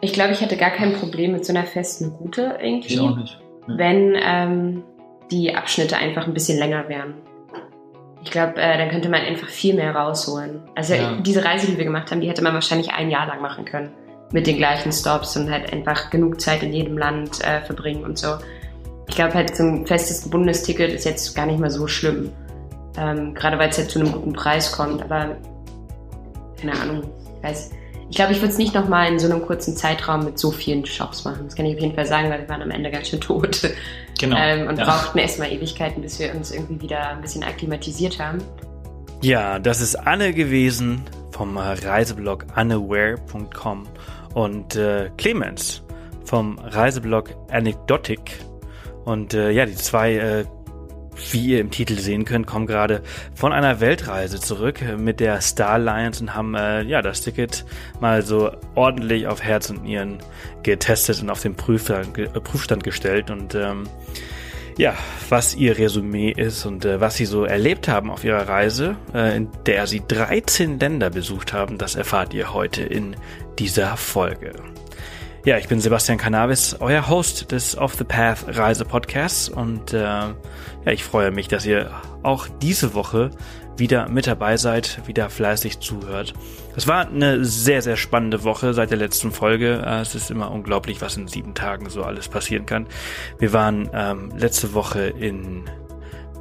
Ich glaube, ich hätte gar kein Problem mit so einer festen Route irgendwie. Ich auch nicht. Ja. Wenn ähm, die Abschnitte einfach ein bisschen länger wären. Ich glaube, äh, dann könnte man einfach viel mehr rausholen. Also Ja. diese Reise, die wir gemacht haben, die hätte man wahrscheinlich ein Jahr lang machen können. Mit den gleichen Stops und halt einfach genug Zeit in jedem Land äh, verbringen und so. Ich glaube halt, so ein festes gebundenes Ticket ist jetzt gar nicht mehr so schlimm. Ähm, gerade weil es halt zu einem guten Preis kommt. Aber keine Ahnung. Ich weiß. Ich glaube, ich würde es nicht nochmal in so einem kurzen Zeitraum mit so vielen Shops machen. Das kann ich auf jeden Fall sagen, weil wir waren am Ende ganz schön tot. Genau. Ähm, und ja. brauchten erstmal Ewigkeiten, bis wir uns irgendwie wieder ein bisschen akklimatisiert haben. Ja, das ist Anne gewesen vom Reiseblog anneware.com und äh, Clemens vom Reiseblog Anecdotic. Und äh, ja, die zwei, äh, wie ihr im Titel sehen könnt, kommen gerade von einer Weltreise zurück mit der Star Alliance und haben äh, ja das Ticket mal so ordentlich auf Herz und Nieren getestet und auf den Prüfstand, äh, Prüfstand gestellt und ähm, ja, was ihr Resümee ist und äh, was sie so erlebt haben auf ihrer Reise, äh, in der sie 13 Länder besucht haben, das erfahrt ihr heute in dieser Folge. Ja, ich bin Sebastian Cannabis, euer Host des Off the Path Reise Podcasts und äh, ja, ich freue mich, dass ihr auch diese Woche wieder mit dabei seid, wieder fleißig zuhört. Es war eine sehr, sehr spannende Woche seit der letzten Folge. Äh, Es ist immer unglaublich, was in sieben Tagen so alles passieren kann. Wir waren ähm, letzte Woche in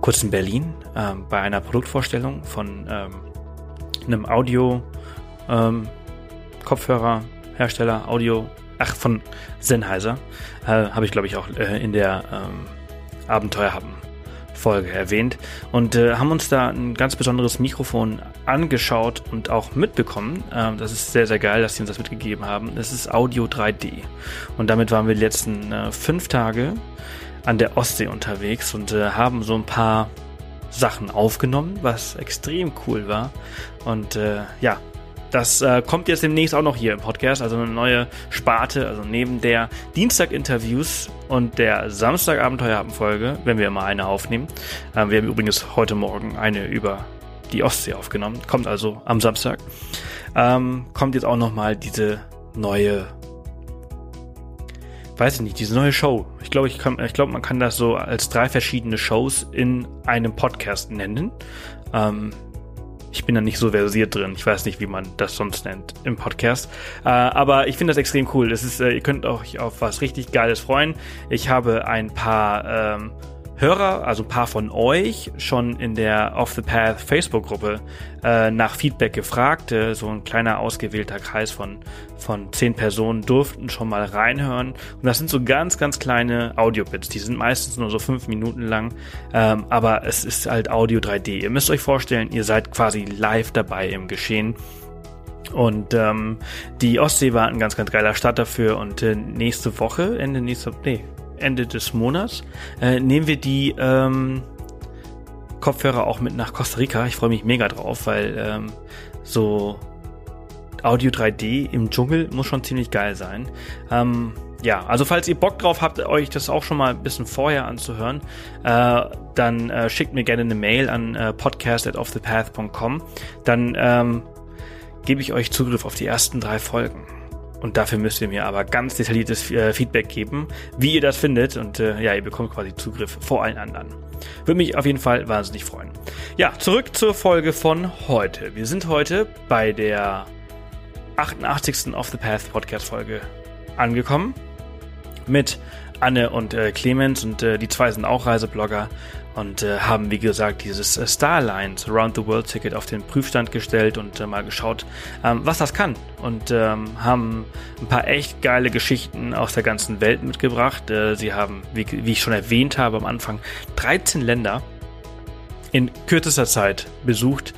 kurz in Berlin ähm, bei einer Produktvorstellung von ähm, einem Audio ähm, Kopfhörerhersteller Audio ach von Sennheiser äh, habe ich glaube ich auch äh, in der ähm, Abenteuer haben Folge erwähnt und äh, haben uns da ein ganz besonderes Mikrofon angeschaut und auch mitbekommen. Ähm, das ist sehr, sehr geil, dass sie uns das mitgegeben haben. Es ist Audio 3D und damit waren wir die letzten äh, fünf Tage an der Ostsee unterwegs und äh, haben so ein paar Sachen aufgenommen, was extrem cool war. Und äh, ja, das äh, kommt jetzt demnächst auch noch hier im Podcast, also eine neue Sparte, also neben der Dienstag-Interviews und der Samstag-Abenteuerabend-Folge, wenn wir immer eine aufnehmen. Ähm, wir haben übrigens heute Morgen eine über die Ostsee aufgenommen, kommt also am Samstag. Ähm, kommt jetzt auch nochmal diese neue, weiß ich nicht, diese neue Show. Ich glaube, ich, ich glaube, man kann das so als drei verschiedene Shows in einem Podcast nennen. Ähm, ich bin da nicht so versiert drin. Ich weiß nicht, wie man das sonst nennt im Podcast. Äh, aber ich finde das extrem cool. Es ist, äh, ihr könnt euch auf was richtig Geiles freuen. Ich habe ein paar ähm, Hörer, also ein paar von euch, schon in der Off the Path Facebook-Gruppe äh, nach Feedback gefragt. Äh, so ein kleiner ausgewählter Kreis von, von zehn Personen durften schon mal reinhören. Und das sind so ganz, ganz kleine Audiobits. Die sind meistens nur so fünf Minuten lang. Ähm, aber es ist halt Audio 3D. Ihr müsst euch vorstellen, ihr seid quasi live dabei im Geschehen. Und ähm, die Ostsee war ein ganz, ganz geiler Start dafür. Und äh, nächste Woche, Ende nächster, nee, Ende des Monats, äh, nehmen wir die ähm, Kopfhörer auch mit nach Costa Rica. Ich freue mich mega drauf, weil ähm, so Audio 3D im Dschungel muss schon ziemlich geil sein. Ähm, ja, also falls ihr Bock drauf habt, euch das auch schon mal ein bisschen vorher anzuhören, äh, dann äh, schickt mir gerne eine Mail an äh, podcast@offthepath.com. Dann ähm, gebe ich euch Zugriff auf die ersten drei Folgen. Und dafür müsst ihr mir aber ganz detailliertes äh, Feedback geben, wie ihr das findet. Und äh, ja, ihr bekommt quasi Zugriff vor allen anderen. Würde mich auf jeden Fall wahnsinnig freuen. Ja, zurück zur Folge von heute. Wir sind heute bei der 88. Off the Path Podcast Folge angekommen. Mit Anne und äh, Clemens und äh, die zwei sind auch Reiseblogger und äh, haben, wie gesagt, dieses äh, Starlines Around the World Ticket auf den Prüfstand gestellt und äh, mal geschaut, ähm, was das kann. Und ähm, haben ein paar echt geile Geschichten aus der ganzen Welt mitgebracht. Äh, sie haben, wie, wie ich schon erwähnt habe am Anfang, 13 Länder in kürzester Zeit besucht,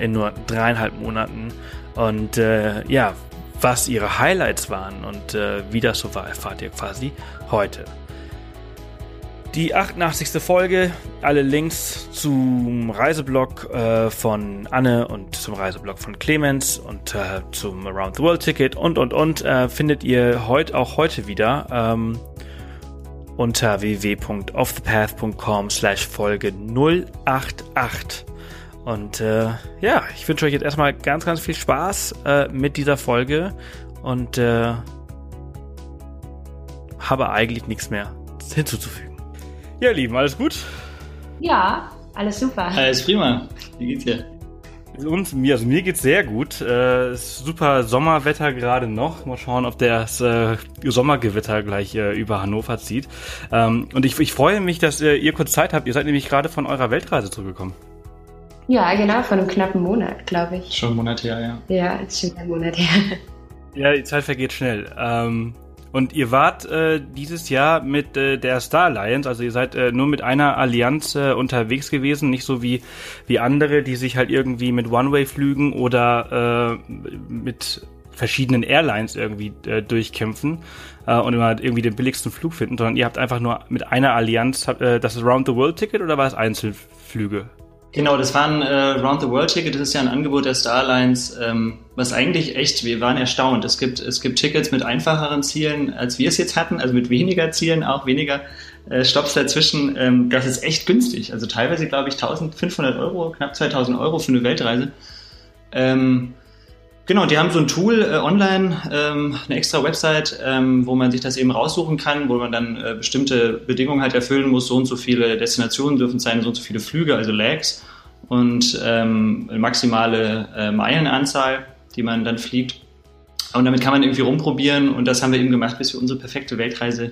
in nur dreieinhalb Monaten. Und äh, ja, was ihre Highlights waren und äh, wie das so war, erfahrt ihr quasi heute. Die 88. Folge, alle Links zum Reiseblog äh, von Anne und zum Reiseblog von Clemens und äh, zum Around the World Ticket und und und äh, findet ihr heute auch heute wieder ähm, unter www.offthepath.com slash Folge 088. Und äh, ja, ich wünsche euch jetzt erstmal ganz, ganz viel Spaß äh, mit dieser Folge und äh, habe eigentlich nichts mehr hinzuzufügen. Ja, Lieben, alles gut? Ja, alles super. Alles prima. Wie geht's dir? Uns, mir, also mir geht's sehr gut. Äh, ist super Sommerwetter gerade noch. Mal schauen, ob das äh, Sommergewitter gleich äh, über Hannover zieht. Ähm, und ich, ich freue mich, dass äh, ihr kurz Zeit habt. Ihr seid nämlich gerade von eurer Weltreise zurückgekommen. Ja, genau, von einem knappen Monat, glaube ich. Schon einen Monat her, ja. Ja, ist schon ein Monat her. Ja, die Zeit vergeht schnell. Ähm, und ihr wart äh, dieses Jahr mit äh, der Star Alliance, also ihr seid äh, nur mit einer Allianz äh, unterwegs gewesen, nicht so wie, wie andere, die sich halt irgendwie mit One-Way-Flügen oder äh, mit verschiedenen Airlines irgendwie äh, durchkämpfen äh, und immer irgendwie den billigsten Flug finden, sondern ihr habt einfach nur mit einer Allianz, äh, das ist Round-the-World-Ticket oder war es Einzelflüge? Genau, das war ein äh, Round the World Ticket. Das ist ja ein Angebot der Starlines, ähm, was eigentlich echt, wir waren erstaunt. Es gibt, es gibt Tickets mit einfacheren Zielen, als wir es jetzt hatten, also mit weniger Zielen, auch weniger äh, Stops dazwischen. Ähm, das ist echt günstig. Also teilweise, glaube ich, 1500 Euro, knapp 2000 Euro für eine Weltreise. Ähm, Genau, die haben so ein Tool äh, online, ähm, eine extra Website, ähm, wo man sich das eben raussuchen kann, wo man dann äh, bestimmte Bedingungen halt erfüllen muss. So und so viele Destinationen dürfen sein, so und so viele Flüge, also Lags und ähm, maximale äh, Meilenanzahl, die man dann fliegt. Und damit kann man irgendwie rumprobieren und das haben wir eben gemacht, bis wir unsere perfekte Weltreise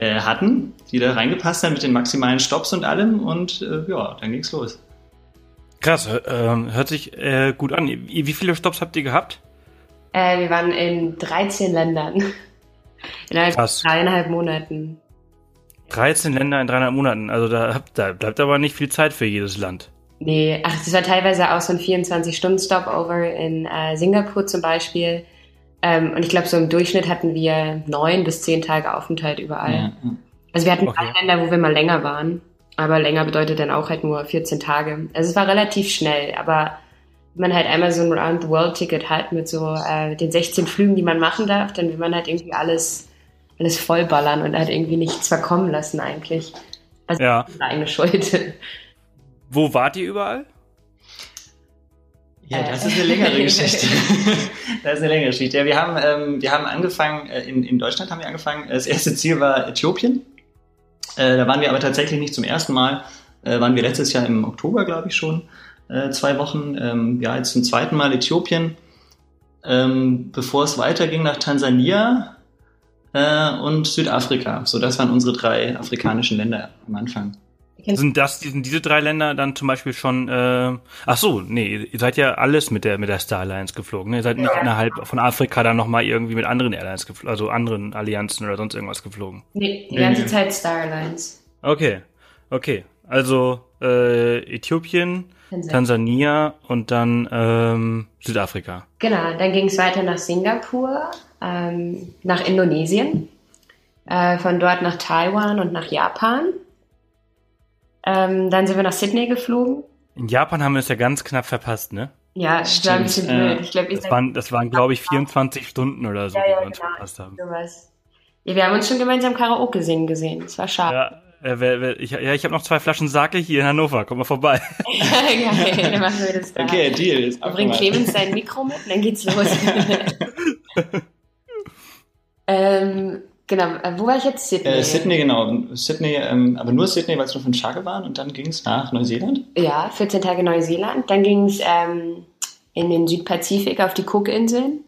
äh, hatten, die da reingepasst hat mit den maximalen Stops und allem und äh, ja, dann ging's los. Krass, äh, hört sich äh, gut an. Wie viele Stops habt ihr gehabt? Äh, wir waren in 13 Ländern. Innerhalb Krass. dreieinhalb Monaten. 13 Länder in dreieinhalb Monaten. Also da, habt, da bleibt aber nicht viel Zeit für jedes Land. Nee, ach, das war teilweise auch so ein 24-Stunden-Stopover in äh, Singapur zum Beispiel. Ähm, und ich glaube, so im Durchschnitt hatten wir neun bis zehn Tage Aufenthalt überall. Ja. Also wir hatten okay. Länder, wo wir mal länger waren. Aber länger bedeutet dann auch halt nur 14 Tage. Also es war relativ schnell, aber wenn man halt einmal so ein Round-the-World-Ticket hat mit so äh, den 16 Flügen, die man machen darf, dann will man halt irgendwie alles, alles vollballern und halt irgendwie nichts verkommen lassen eigentlich. Also ja. das ist eine eigene Schuld. Wo wart ihr überall? Ja, das ist eine längere Geschichte. das ist eine längere Geschichte. Ja, wir haben, ähm, wir haben angefangen, äh, in, in Deutschland haben wir angefangen. Das erste Ziel war Äthiopien. Äh, da waren wir aber tatsächlich nicht zum ersten Mal. Äh, waren wir letztes Jahr im Oktober, glaube ich schon, äh, zwei Wochen. Ähm, ja, jetzt zum zweiten Mal Äthiopien. Ähm, bevor es weiterging nach Tansania äh, und Südafrika. So, das waren unsere drei afrikanischen Länder am Anfang. Sind das, sind diese drei Länder dann zum Beispiel schon, äh, ach so, nee, ihr seid ja alles mit der, mit der Star Alliance geflogen, ne? Ihr seid nicht ja. innerhalb von Afrika dann nochmal irgendwie mit anderen Airlines geflogen, also anderen Allianzen oder sonst irgendwas geflogen? Nee, die ganze Zeit Star Alliance. Okay, okay. Also, äh, Äthiopien, Tansania. Tansania und dann ähm, Südafrika. Genau, dann ging es weiter nach Singapur, ähm, nach Indonesien, äh, von dort nach Taiwan und nach Japan. Ähm, dann sind wir nach Sydney geflogen. In Japan haben wir es ja ganz knapp verpasst, ne? Ja, das war ein bisschen blöd. Ich glaub, ich das, waren, das waren, glaube ich, 24 Stunden oder so, ja, ja, die wir uns genau, verpasst haben. Sowas. Ja, wir haben uns schon gemeinsam Karaoke singen gesehen. Das war schade. Ja, äh, wer, wer, ich, ja, ich habe noch zwei Flaschen Sake hier in Hannover. Komm mal vorbei. ja, dann machen wir das da. Okay, Deal. Jetzt bringt Clemens sein Mikro mit und dann geht's los. ähm, Genau, äh, wo war ich jetzt? Sydney. Äh, Sydney, genau. Sydney, ähm, aber nur Sydney, weil es nur von Schage waren und dann ging es nach Neuseeland? Ja, 14 Tage Neuseeland. Dann ging es ähm, in den Südpazifik auf die Cookinseln.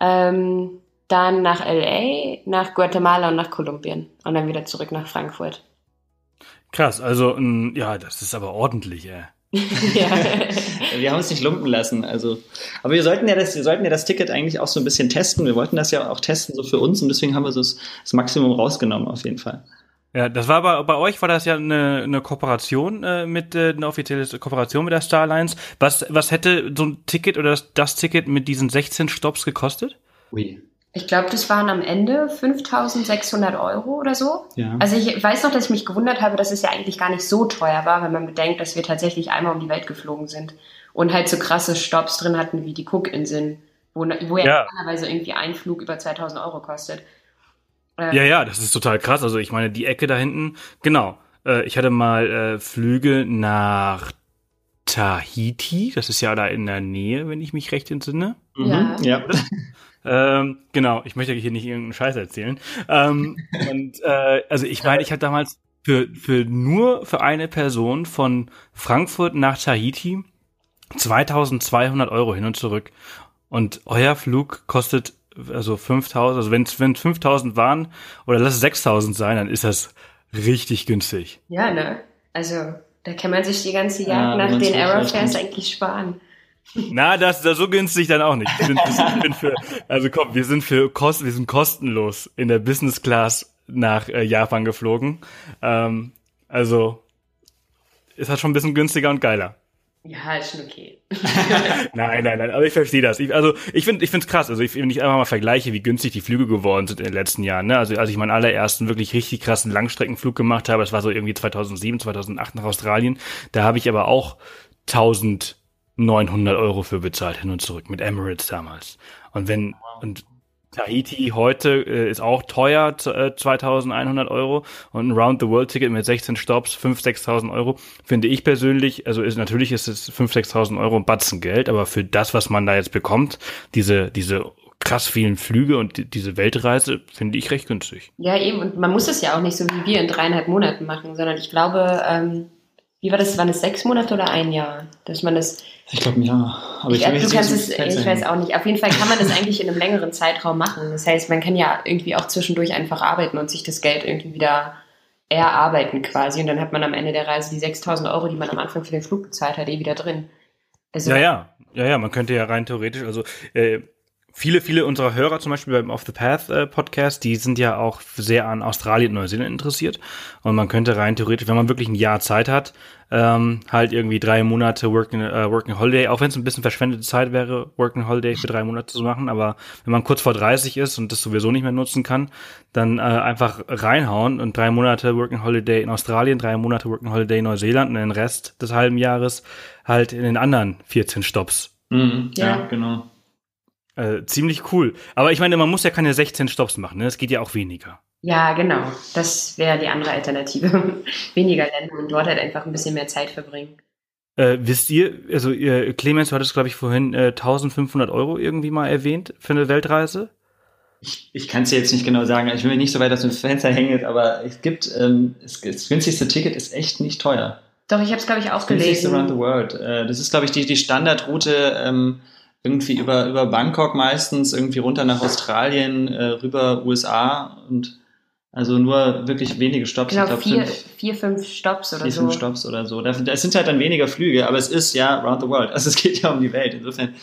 Ähm, dann nach LA, nach Guatemala und nach Kolumbien. Und dann wieder zurück nach Frankfurt. Krass, also ja, das ist aber ordentlich, ey. Ja. wir haben uns nicht lumpen lassen. Also, aber wir sollten ja das, wir sollten ja das Ticket eigentlich auch so ein bisschen testen. Wir wollten das ja auch testen so für uns und deswegen haben wir so das, das Maximum rausgenommen auf jeden Fall. Ja, das war aber bei euch war das ja eine, eine Kooperation äh, mit äh, eine offizielle Kooperation mit der Star Alliance. Was was hätte so ein Ticket oder das, das Ticket mit diesen 16 Stops gekostet? Ui. Ich glaube, das waren am Ende 5600 Euro oder so. Ja. Also ich weiß noch, dass ich mich gewundert habe, dass es ja eigentlich gar nicht so teuer war, wenn man bedenkt, dass wir tatsächlich einmal um die Welt geflogen sind und halt so krasse Stops drin hatten wie die Cookinseln, wo, wo ja, ja normalerweise irgendwie ein Flug über 2000 Euro kostet. Äh, ja, ja, das ist total krass. Also ich meine, die Ecke da hinten, genau. Äh, ich hatte mal äh, Flüge nach Tahiti. Das ist ja da in der Nähe, wenn ich mich recht entsinne. Mhm. Ja. ja. Ähm, genau, ich möchte hier nicht irgendeinen Scheiß erzählen. Ähm, und äh, also ich meine, ich hatte damals für, für nur für eine Person von Frankfurt nach Tahiti 2200 Euro hin und zurück. Und euer Flug kostet also 5000, also wenn es 5000 waren oder lass es 6000 sein, dann ist das richtig günstig. Ja, ne? Also da kann man sich die ganze Jagd ja, nach den Aerofares eigentlich sparen. Na, das ist so günstig dann auch nicht. Ich bin, ich bin für, also komm, wir sind für kost, wir sind kostenlos in der Business Class nach äh, Japan geflogen. Ähm, also ist halt schon ein bisschen günstiger und geiler. Ja, ist schon okay. nein, nein, nein, aber ich verstehe das. Ich, also ich finde, ich finde es krass. Also ich, wenn ich einfach mal vergleiche, wie günstig die Flüge geworden sind in den letzten Jahren. Ne? Also als ich meinen allerersten wirklich richtig krassen Langstreckenflug gemacht habe, das war so irgendwie 2007, 2008 nach Australien, da habe ich aber auch 1900 Euro für bezahlt hin und zurück mit Emirates damals. Und wenn und Tahiti heute äh, ist auch teuer, äh, 2100 Euro und ein Round-the-World-Ticket mit 16 Stops, 5.000, 6.000 Euro, finde ich persönlich, also ist, natürlich ist es 5.000, 6.000 Euro ein Batzen Geld, aber für das, was man da jetzt bekommt, diese, diese krass vielen Flüge und die, diese Weltreise, finde ich recht günstig. Ja, eben, und man muss es ja auch nicht so wie wir in dreieinhalb Monaten machen, sondern ich glaube, ähm, wie war das, waren es sechs Monate oder ein Jahr, dass man das ich glaube ja. Aber ich, ich du kannst es, ich weiß auch nicht. Auf jeden Fall kann man das eigentlich in einem längeren Zeitraum machen. Das heißt, man kann ja irgendwie auch zwischendurch einfach arbeiten und sich das Geld irgendwie wieder erarbeiten quasi. Und dann hat man am Ende der Reise die 6000 Euro, die man am Anfang für den Flug bezahlt hat, eh wieder drin. Also, ja, ja. Ja, ja, man könnte ja rein theoretisch, also äh, viele, viele unserer Hörer, zum Beispiel beim Off the Path äh, Podcast, die sind ja auch sehr an Australien und Neuseeland interessiert. Und man könnte rein theoretisch, wenn man wirklich ein Jahr Zeit hat, ähm, halt irgendwie drei Monate Working, äh, Working Holiday, auch wenn es ein bisschen verschwendete Zeit wäre, Working Holiday für drei Monate zu machen, aber wenn man kurz vor 30 ist und das sowieso nicht mehr nutzen kann, dann äh, einfach reinhauen und drei Monate Working Holiday in Australien, drei Monate Working Holiday in Neuseeland und den Rest des halben Jahres halt in den anderen 14 Stops. Mhm, ja. ja, genau. Äh, ziemlich cool. Aber ich meine, man muss ja keine 16 Stops machen, ne? Es geht ja auch weniger. Ja, genau. Das wäre die andere Alternative. weniger Länder und dort halt einfach ein bisschen mehr Zeit verbringen. Äh, wisst ihr, also ihr, Clemens, du hattest, glaube ich, vorhin äh, 1500 Euro irgendwie mal erwähnt für eine Weltreise. Ich, ich kann es dir jetzt nicht genau sagen. Ich will mir nicht so weit aus dem Fenster hängen, aber es gibt, ähm, das, das günstigste Ticket ist echt nicht teuer. Doch, ich habe es, glaube ich, auch gelesen. Around the World. Äh, das ist, glaube ich, die, die Standardroute ähm, irgendwie über, über Bangkok meistens, irgendwie runter nach Australien, äh, rüber USA und also nur wirklich wenige Stops. Genau, ich glaub, vier, fünf, vier, fünf Stops oder vier, so. Vier, fünf Stops oder so. Das, das sind halt dann weniger Flüge, aber es ist ja round the world. Also es geht ja um die Welt. Insofern,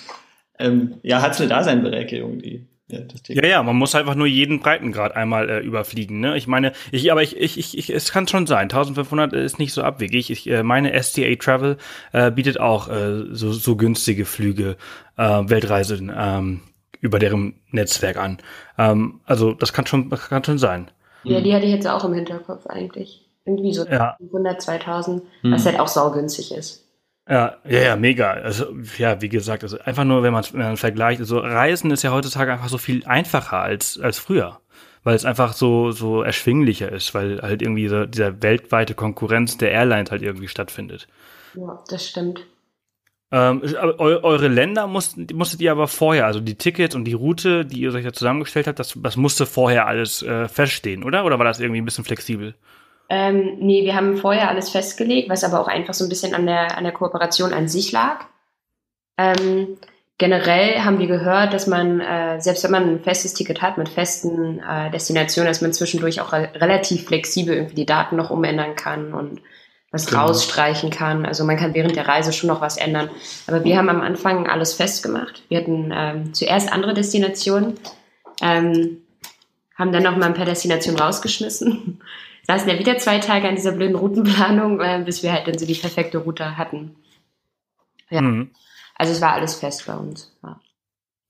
ähm, ja, hat es eine Daseinberechtigung, die, ja, ja, ja, man muss einfach nur jeden Breitengrad einmal äh, überfliegen. Ne? Ich meine, ich, aber ich, ich, ich, ich, es kann schon sein. 1500 ist nicht so abwegig. Ich äh, meine STA Travel äh, bietet auch äh, so, so günstige Flüge, äh, Weltreisen ähm, über deren Netzwerk an. Ähm, also das kann schon, das kann schon sein. Ja, die hatte ich jetzt auch im Hinterkopf eigentlich. Irgendwie so ja. 100, 2000, hm. was halt auch saugünstig ist. Ja, ja, ja, mega. Also, ja, wie gesagt, also einfach nur, wenn man, wenn man vergleicht, also Reisen ist ja heutzutage einfach so viel einfacher als, als früher. Weil es einfach so, so erschwinglicher ist, weil halt irgendwie so dieser weltweite Konkurrenz der Airlines halt irgendwie stattfindet. Ja, das stimmt. Ähm, eu eure Länder musstet, musstet ihr aber vorher, also die Tickets und die Route, die ihr euch da zusammengestellt habt, das, das musste vorher alles äh, feststehen, oder? Oder war das irgendwie ein bisschen flexibel? Ähm, nee, wir haben vorher alles festgelegt, was aber auch einfach so ein bisschen an der, an der Kooperation an sich lag. Ähm, generell haben wir gehört, dass man, äh, selbst wenn man ein festes Ticket hat mit festen äh, Destinationen, dass man zwischendurch auch re relativ flexibel irgendwie die Daten noch umändern kann und was genau. rausstreichen kann. Also man kann während der Reise schon noch was ändern. Aber wir haben am Anfang alles festgemacht. Wir hatten ähm, zuerst andere Destinationen, ähm, haben dann noch mal ein paar Destinationen rausgeschmissen saßen ja wieder zwei Tage an dieser blöden Routenplanung, äh, bis wir halt dann so die perfekte Route hatten. Ja. Mhm. Also es war alles fest bei uns. Ja.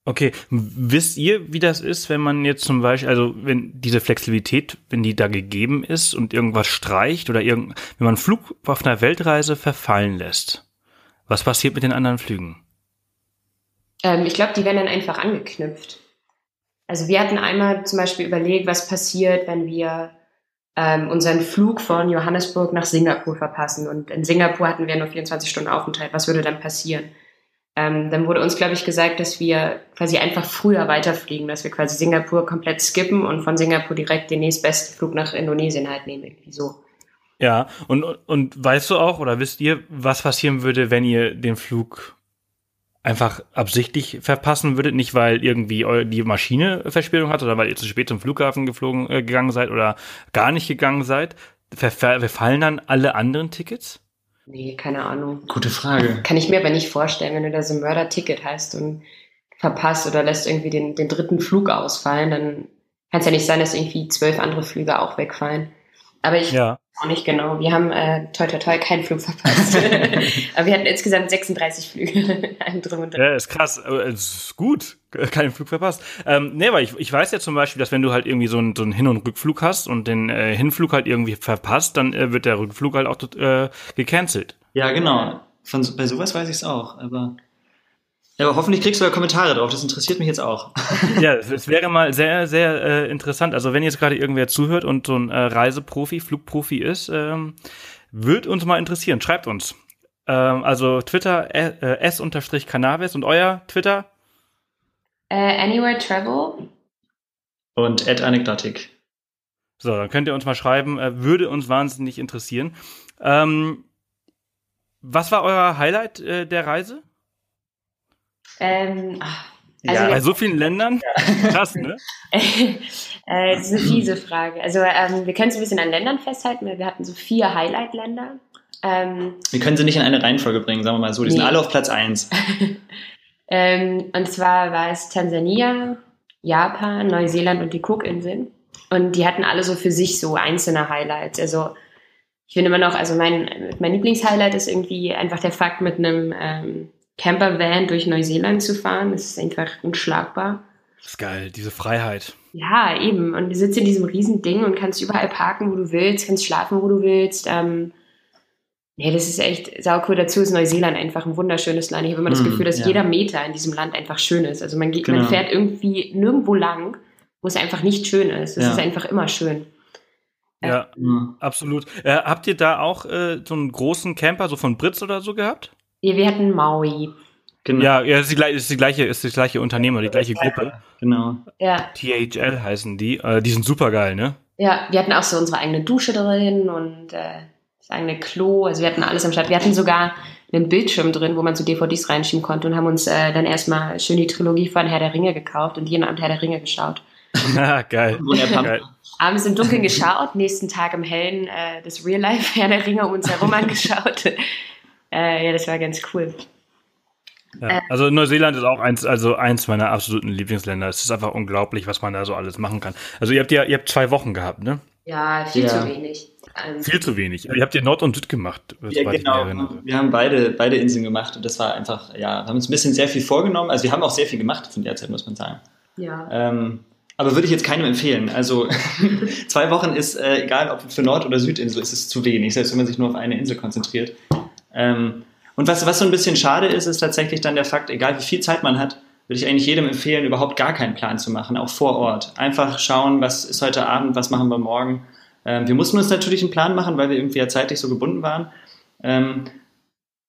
Okay, wisst ihr, wie das ist, wenn man jetzt zum Beispiel, also wenn diese Flexibilität, wenn die da gegeben ist und irgendwas streicht oder irgend, wenn man einen Flug auf einer Weltreise verfallen lässt, was passiert mit den anderen Flügen? Ähm, ich glaube, die werden dann einfach angeknüpft. Also wir hatten einmal zum Beispiel überlegt, was passiert, wenn wir ähm, unseren Flug von Johannesburg nach Singapur verpassen. Und in Singapur hatten wir nur 24 Stunden Aufenthalt. Was würde dann passieren? Ähm, dann wurde uns, glaube ich, gesagt, dass wir quasi einfach früher weiterfliegen, dass wir quasi Singapur komplett skippen und von Singapur direkt den nächstbesten Flug nach Indonesien halt nehmen. Irgendwie so. Ja, und, und weißt du auch oder wisst ihr, was passieren würde, wenn ihr den Flug einfach absichtlich verpassen würdet, nicht weil irgendwie die Maschine Verspätung hat oder weil ihr zu spät zum Flughafen geflogen äh, gegangen seid oder gar nicht gegangen seid, verfallen dann alle anderen Tickets? Nee, keine Ahnung. Gute Frage. Kann ich mir aber nicht vorstellen, wenn du da so ein Mörder-Ticket hast und verpasst oder lässt irgendwie den, den dritten Flug ausfallen, dann kann es ja nicht sein, dass irgendwie zwölf andere Flüge auch wegfallen. Aber ich ja. auch nicht genau. Wir haben äh, toi toi toi keinen Flug verpasst. Aber wir hatten insgesamt 36 Flüge. drum und dran. Ja, ist krass. Ist gut. Keinen Flug verpasst. Ähm, nee, weil ich, ich weiß ja zum Beispiel, dass wenn du halt irgendwie so einen, so einen Hin- und Rückflug hast und den äh, Hinflug halt irgendwie verpasst, dann äh, wird der Rückflug halt auch äh, gecancelt. Ja, genau. Von, bei sowas weiß ich es auch, aber ja, aber hoffentlich kriegst du da Kommentare drauf. Das interessiert mich jetzt auch. ja, es wäre mal sehr, sehr äh, interessant. Also wenn jetzt gerade irgendwer zuhört und so ein äh, Reiseprofi, Flugprofi ist, ähm, wird uns mal interessieren. Schreibt uns. Ähm, also Twitter äh, s-cannabis und euer Twitter? Uh, anywhere Travel. Und at Anekdotik. So, dann könnt ihr uns mal schreiben. Äh, würde uns wahnsinnig interessieren. Ähm, was war euer Highlight äh, der Reise? Ähm, also ja, bei so vielen Ländern? Krass, ne? äh, das ist eine fiese Frage. Also ähm, wir können es ein bisschen an Ländern festhalten, weil wir hatten so vier Highlight-Länder. Ähm, wir können sie nicht in eine Reihenfolge bringen, sagen wir mal so. Die nee. sind alle auf Platz 1. ähm, und zwar war es Tansania, Japan, Neuseeland und die Cookinseln. Und die hatten alle so für sich so einzelne Highlights. Also ich finde immer noch, also mein, mein Lieblingshighlight ist irgendwie einfach der Fakt, mit einem ähm, Campervan durch Neuseeland zu fahren. Das ist einfach unschlagbar. Das ist geil, diese Freiheit. Ja, eben. Und du sitzt in diesem riesen Ding und kannst überall parken, wo du willst, kannst schlafen, wo du willst. Ähm, nee, das ist echt saucool. Dazu ist Neuseeland einfach ein wunderschönes Land. Ich habe immer das mm, Gefühl, dass ja. jeder Meter in diesem Land einfach schön ist. Also man, geht, genau. man fährt irgendwie nirgendwo lang, wo es einfach nicht schön ist. Es ja. ist einfach immer schön. Ja, ja. absolut. Äh, habt ihr da auch äh, so einen großen Camper, so von Britz oder so gehabt? Ja, wir hatten Maui. Genau. Ja, ja, ist die, ist die gleiche, ist das gleiche Unternehmer, die gleiche Gruppe. Genau. Ja. THL heißen die. Äh, die sind super geil, ne? Ja, wir hatten auch so unsere eigene Dusche drin und äh, das eigene Klo. Also wir hatten alles am Start. Wir hatten sogar einen Bildschirm drin, wo man so DVDs reinschieben konnte und haben uns äh, dann erstmal schön die Trilogie von Herr der Ringe gekauft und jeden Abend Herr der Ringe geschaut. ah, geil. geil. Abends im Dunkeln geschaut, nächsten Tag im Hellen äh, das Real Life Herr der Ringe um uns herum angeschaut. Äh, ja, das war ganz cool. Ja, äh. also Neuseeland ist auch eins, also eins meiner absoluten Lieblingsländer. Es ist einfach unglaublich, was man da so alles machen kann. Also ihr habt ja, ihr habt zwei Wochen gehabt, ne? Ja, viel ja. zu wenig. Um, viel zu wenig. Ihr habt ja Nord und Süd gemacht. Ja, genau. Wir haben beide, beide Inseln gemacht und das war einfach, ja, wir haben uns ein bisschen sehr viel vorgenommen. Also wir haben auch sehr viel gemacht von der Zeit, muss man sagen. Ja. Ähm, aber würde ich jetzt keinem empfehlen. Also zwei Wochen ist, äh, egal ob für Nord- oder Südinsel, ist es zu wenig, selbst wenn man sich nur auf eine Insel konzentriert. Ähm, und was, was so ein bisschen schade ist, ist tatsächlich dann der Fakt, egal wie viel Zeit man hat, würde ich eigentlich jedem empfehlen, überhaupt gar keinen Plan zu machen, auch vor Ort. Einfach schauen, was ist heute Abend, was machen wir morgen. Ähm, wir mussten uns natürlich einen Plan machen, weil wir irgendwie ja zeitlich so gebunden waren. Ähm,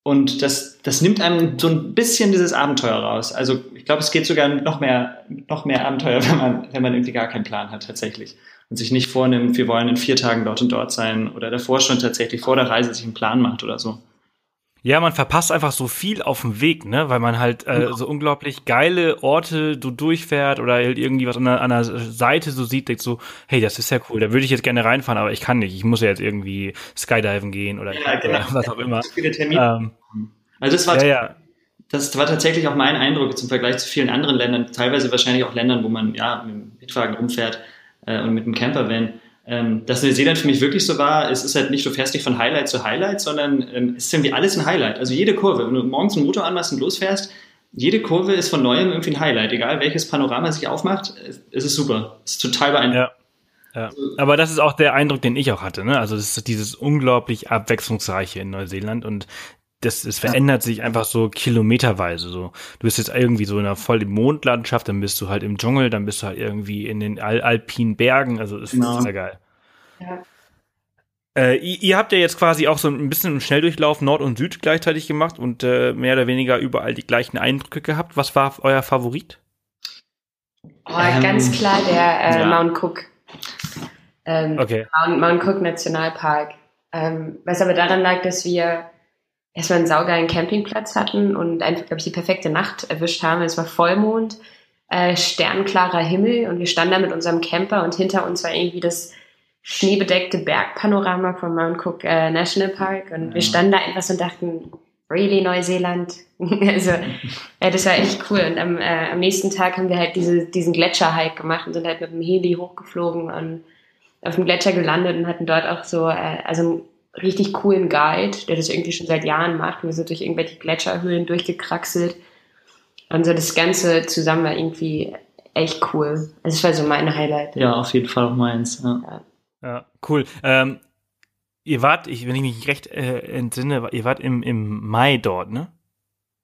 und das, das nimmt einem so ein bisschen dieses Abenteuer raus. Also ich glaube, es geht sogar noch mehr, noch mehr Abenteuer, wenn man, wenn man irgendwie gar keinen Plan hat tatsächlich. Und sich nicht vornimmt, wir wollen in vier Tagen dort und dort sein oder davor schon tatsächlich vor der Reise sich einen Plan macht oder so. Ja, man verpasst einfach so viel auf dem Weg, ne? Weil man halt äh, so unglaublich geile Orte du durchfährt oder halt irgendwie was an der, an der Seite so sieht, denkt so, hey, das ist ja cool, da würde ich jetzt gerne reinfahren, aber ich kann nicht. Ich muss ja jetzt irgendwie Skydiven gehen oder, ja, genau. oder was auch immer. Ähm, also das war, ja, ja. das war tatsächlich auch mein Eindruck zum Vergleich zu vielen anderen Ländern, teilweise wahrscheinlich auch Ländern, wo man ja mit dem Mitwagen rumfährt äh, und mit dem Campervan ähm, dass Neuseeland für mich wirklich so war, es ist halt nicht, du fährst nicht von Highlight zu Highlight, sondern ähm, es ist irgendwie alles ein Highlight. Also jede Kurve, wenn du morgens einen Motor anmachst und losfährst, jede Kurve ist von neuem irgendwie ein Highlight. Egal welches Panorama sich aufmacht, es ist super. Es ist total beeindruckend. Ja. Ja. Aber das ist auch der Eindruck, den ich auch hatte. Ne? Also das ist dieses unglaublich abwechslungsreiche in Neuseeland und das, es verändert ja. sich einfach so kilometerweise. So, du bist jetzt irgendwie so in einer voll Mondlandschaft, dann bist du halt im Dschungel, dann bist du halt irgendwie in den Al alpinen Bergen. Also es genau. ist sehr geil. Ja. Äh, ihr, ihr, habt ja jetzt quasi auch so ein bisschen im Schnelldurchlauf Nord und Süd gleichzeitig gemacht und äh, mehr oder weniger überall die gleichen Eindrücke gehabt. Was war euer Favorit? Oh, ähm, ganz klar der äh, ja. Mount Cook. Ähm, okay. Mount, Mount Cook Nationalpark. Ähm, was aber daran lag, dass wir erstmal einen saugeilen Campingplatz hatten und einfach, glaube ich, die perfekte Nacht erwischt haben. Es war Vollmond, äh, sternklarer Himmel und wir standen da mit unserem Camper und hinter uns war irgendwie das schneebedeckte Bergpanorama vom Mount Cook äh, National Park und ja. wir standen da einfach so und dachten, really Neuseeland? also ja, das war echt cool und am, äh, am nächsten Tag haben wir halt diese, diesen Gletscher-Hike gemacht und sind halt mit dem Heli hochgeflogen und auf dem Gletscher gelandet und hatten dort auch so, äh, also richtig coolen Guide, der das irgendwie schon seit Jahren macht. Wir sind durch irgendwelche Gletscherhöhlen durchgekraxelt und so das Ganze zusammen war irgendwie echt cool. Also es war so mein Highlight. Ja, auf jeden Fall auch meins. Ja. ja. Ja, cool. Ähm, ihr wart, ich, wenn ich mich recht äh, entsinne, ihr wart im, im Mai dort, ne?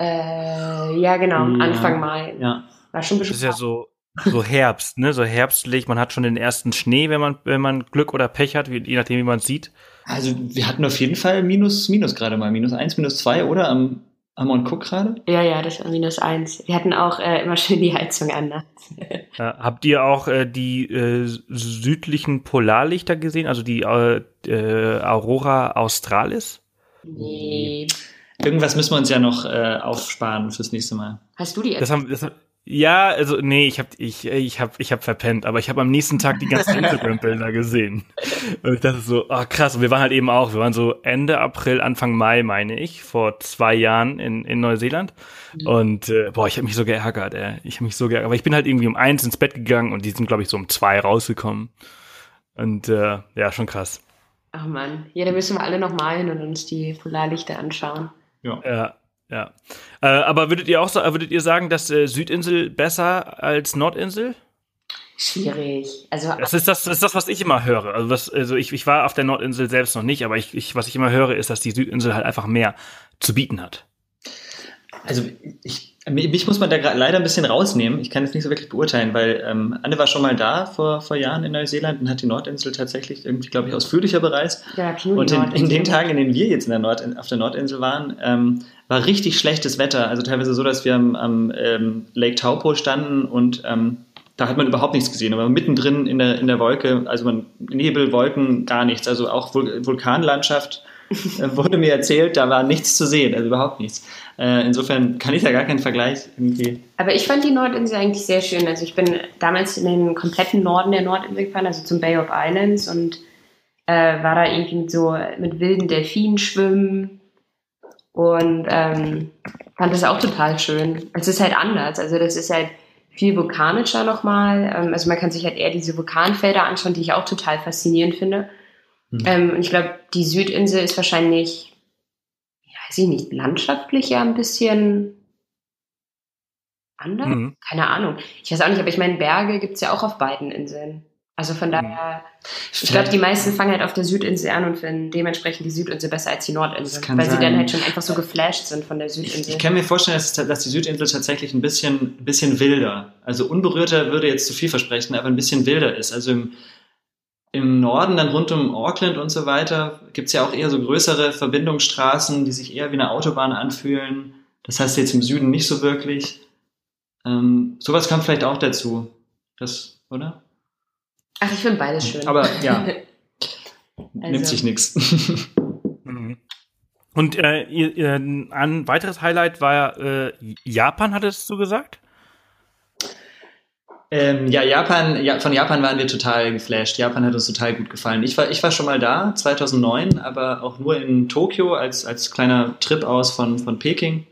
Äh, ja, genau, ja, Anfang Mai. Ja. War schon Das ist ja so, so Herbst, ne? So herbstlich. Man hat schon den ersten Schnee, wenn man, wenn man Glück oder Pech hat, je nachdem, wie man es sieht. Also wir hatten auf jeden Fall minus, minus gerade mal, minus eins, minus zwei, oder? Am am und guck gerade? Ja, ja, das war minus eins. Wir hatten auch äh, immer schön die Heizung an. Ne? Ja, habt ihr auch äh, die äh, südlichen Polarlichter gesehen, also die äh, äh, Aurora Australis? Nee. Irgendwas müssen wir uns ja noch äh, aufsparen fürs nächste Mal. Hast du die? Das haben, das, ja, also nee, ich habe ich ich habe ich habe verpennt, aber ich habe am nächsten Tag die ganzen Instagram Bilder gesehen. Und ich dachte so, ah oh, krass, und wir waren halt eben auch, wir waren so Ende April, Anfang Mai, meine ich, vor zwei Jahren in in Neuseeland mhm. und äh, boah, ich habe mich so geärgert, ey. Ich habe mich so geärgert, aber ich bin halt irgendwie um eins ins Bett gegangen und die sind glaube ich so um zwei rausgekommen. Und äh, ja, schon krass. Ach man, ja, da müssen wir alle noch mal hin und uns die Polarlichter anschauen. Ja. Ja. Ja. Äh, aber würdet ihr auch würdet ihr sagen, dass äh, Südinsel besser als Nordinsel? Schwierig. Also das ist das, das ist das, was ich immer höre. Also, was, also ich, ich war auf der Nordinsel selbst noch nicht, aber ich, ich, was ich immer höre, ist, dass die Südinsel halt einfach mehr zu bieten hat. Also ich, mich muss man da leider ein bisschen rausnehmen. Ich kann es nicht so wirklich beurteilen, weil ähm, Anne war schon mal da vor, vor Jahren in Neuseeland und hat die Nordinsel tatsächlich irgendwie, glaube ich, ausführlicher bereist. Ja, und in, in, den Tagen, in denen wir jetzt in der Nord, auf der Nordinsel waren, ähm, war richtig schlechtes Wetter. Also teilweise so, dass wir am, am ähm, Lake Taupo standen und ähm, da hat man überhaupt nichts gesehen. Aber mittendrin in der, in der Wolke, also man, Nebel, Wolken, gar nichts. Also auch Vul Vulkanlandschaft äh, wurde mir erzählt, da war nichts zu sehen, also überhaupt nichts. Äh, insofern kann ich da gar keinen Vergleich irgendwie. Aber ich fand die Nordinsel eigentlich sehr schön. Also ich bin damals in den kompletten Norden der Nordinsel gefahren, also zum Bay of Islands und äh, war da irgendwie so mit wilden Delfinen schwimmen und ähm, fand das auch total schön. Es ist halt anders. Also das ist halt viel vulkanischer nochmal. Ähm, also man kann sich halt eher diese Vulkanfelder anschauen, die ich auch total faszinierend finde. Mhm. Ähm, und ich glaube, die Südinsel ist wahrscheinlich, ja, weiß ich nicht, landschaftlich ja ein bisschen anders. Mhm. Keine Ahnung. Ich weiß auch nicht, aber ich meine, Berge gibt's ja auch auf beiden Inseln. Also von daher, ich glaube, die meisten fangen halt auf der Südinsel an und finden dementsprechend die Südinsel besser als die Nordinsel, weil sein. sie dann halt schon einfach so geflasht sind von der Südinsel. Ich, ich kann mir vorstellen, dass, dass, die Südinsel tatsächlich ein bisschen, ein bisschen wilder, also unberührter würde jetzt zu viel versprechen, aber ein bisschen wilder ist. Also im, im Norden, dann rund um Auckland und so weiter, gibt's ja auch eher so größere Verbindungsstraßen, die sich eher wie eine Autobahn anfühlen. Das heißt jetzt im Süden nicht so wirklich. Ähm, sowas kommt vielleicht auch dazu. Das, oder? Ach, ich finde beides schön. Aber ja, also. nimmt sich nichts. Mhm. Und äh, ihr, ein weiteres Highlight war äh, Japan, hattest du gesagt? Ähm, ja, Japan, ja, von Japan waren wir total geflasht. Japan hat uns total gut gefallen. Ich war, ich war schon mal da, 2009, aber auch nur in Tokio als, als kleiner Trip aus von, von Peking,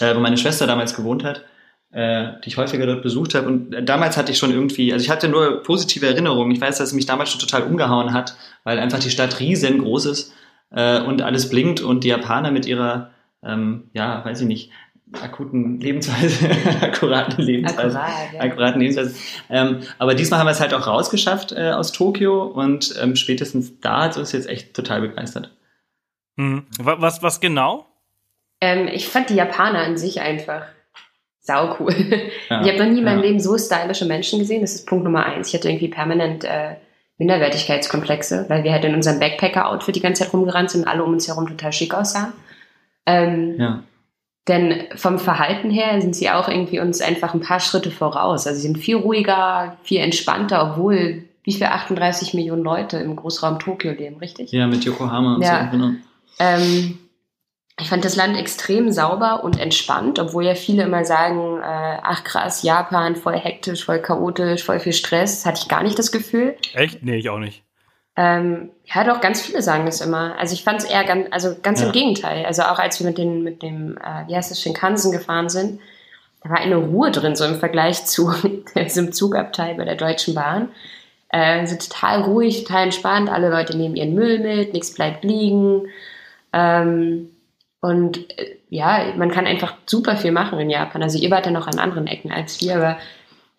äh, wo meine Schwester damals gewohnt hat äh, die ich häufiger dort besucht habe. Und damals hatte ich schon irgendwie, also ich hatte nur positive Erinnerungen. Ich weiß, dass es mich damals schon total umgehauen hat, weil einfach die Stadt riesengroß ist äh, und alles blinkt und die Japaner mit ihrer, ähm, ja, weiß ich nicht, akuten Lebensweise, akkuraten Lebensweise, Akkurat, ja. akkuraten Lebensweise. Ähm, aber diesmal haben wir es halt auch rausgeschafft äh, aus Tokio und ähm, spätestens da hat uns jetzt echt total begeistert. Hm. Was, was genau? Ähm, ich fand die Japaner an sich einfach sau cool. Ja, ich habe noch nie in meinem ja. Leben so stylische Menschen gesehen. Das ist Punkt Nummer eins. Ich hatte irgendwie permanent äh, Minderwertigkeitskomplexe, weil wir halt in unserem Backpacker-Outfit die ganze Zeit rumgerannt sind und alle um uns herum total schick aussahen. Ähm, Ja. denn vom Verhalten her sind sie auch irgendwie uns einfach ein paar Schritte voraus. Also sie sind viel ruhiger, viel entspannter, obwohl wie viel 38 Millionen Leute im Großraum Tokio leben, richtig? Ja, mit Yokohama und Ja. so. Genau. Ähm, ich fand das Land extrem sauber und entspannt, obwohl ja viele immer sagen, äh, ach krass, Japan, voll hektisch, voll chaotisch, voll viel Stress. Hatte ich gar nicht das Gefühl. Echt? Nee, ich auch nicht. Ähm, ja, doch, ganz viele sagen das immer. Also ich fand es eher ganz, also ganz Ja. im Gegenteil. Also auch als wir mit, den, mit dem, äh, wie heißt es, Shinkansen gefahren sind, da war eine Ruhe drin, so im Vergleich zu diesem Zugabteil bei der Deutschen Bahn. Äh, so total ruhig, total entspannt. Alle Leute nehmen ihren Müll mit, nichts bleibt liegen. Ähm, und äh, ja, man kann einfach super viel machen in Japan. Also ihr wart ja noch an anderen Ecken als wir, aber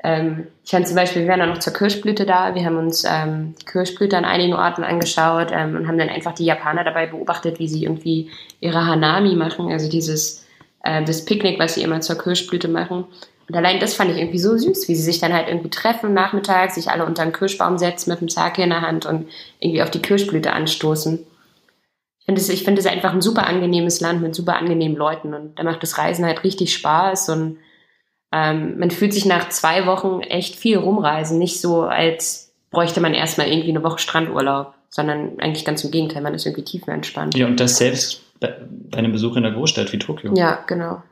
ähm, ich fand zum Beispiel, wir waren dann noch zur Kirschblüte da. Wir haben uns ähm, die Kirschblüte an einigen Orten angeschaut ähm, und haben dann einfach die Japaner dabei beobachtet, wie sie irgendwie ihre Hanami machen, also dieses äh, das Picknick, was sie immer zur Kirschblüte machen. Und allein das fand ich irgendwie so süß, wie sie sich dann halt irgendwie treffen nachmittags, sich alle unter einen Kirschbaum setzen mit einem Sake in der Hand und irgendwie auf die Kirschblüte anstoßen. Ich finde es ich finde es einfach ein super angenehmes Land mit super angenehmen Leuten und da macht das Reisen halt richtig Spaß und ähm, man fühlt sich nach zwei Wochen echt viel rumreisen, nicht so als bräuchte man erstmal irgendwie eine Woche Strandurlaub, sondern eigentlich ganz im Gegenteil, man ist irgendwie tiefenentspannt. Ja, und das selbst bei, bei einem Besuch in einer Großstadt wie Tokio. Ja, genau.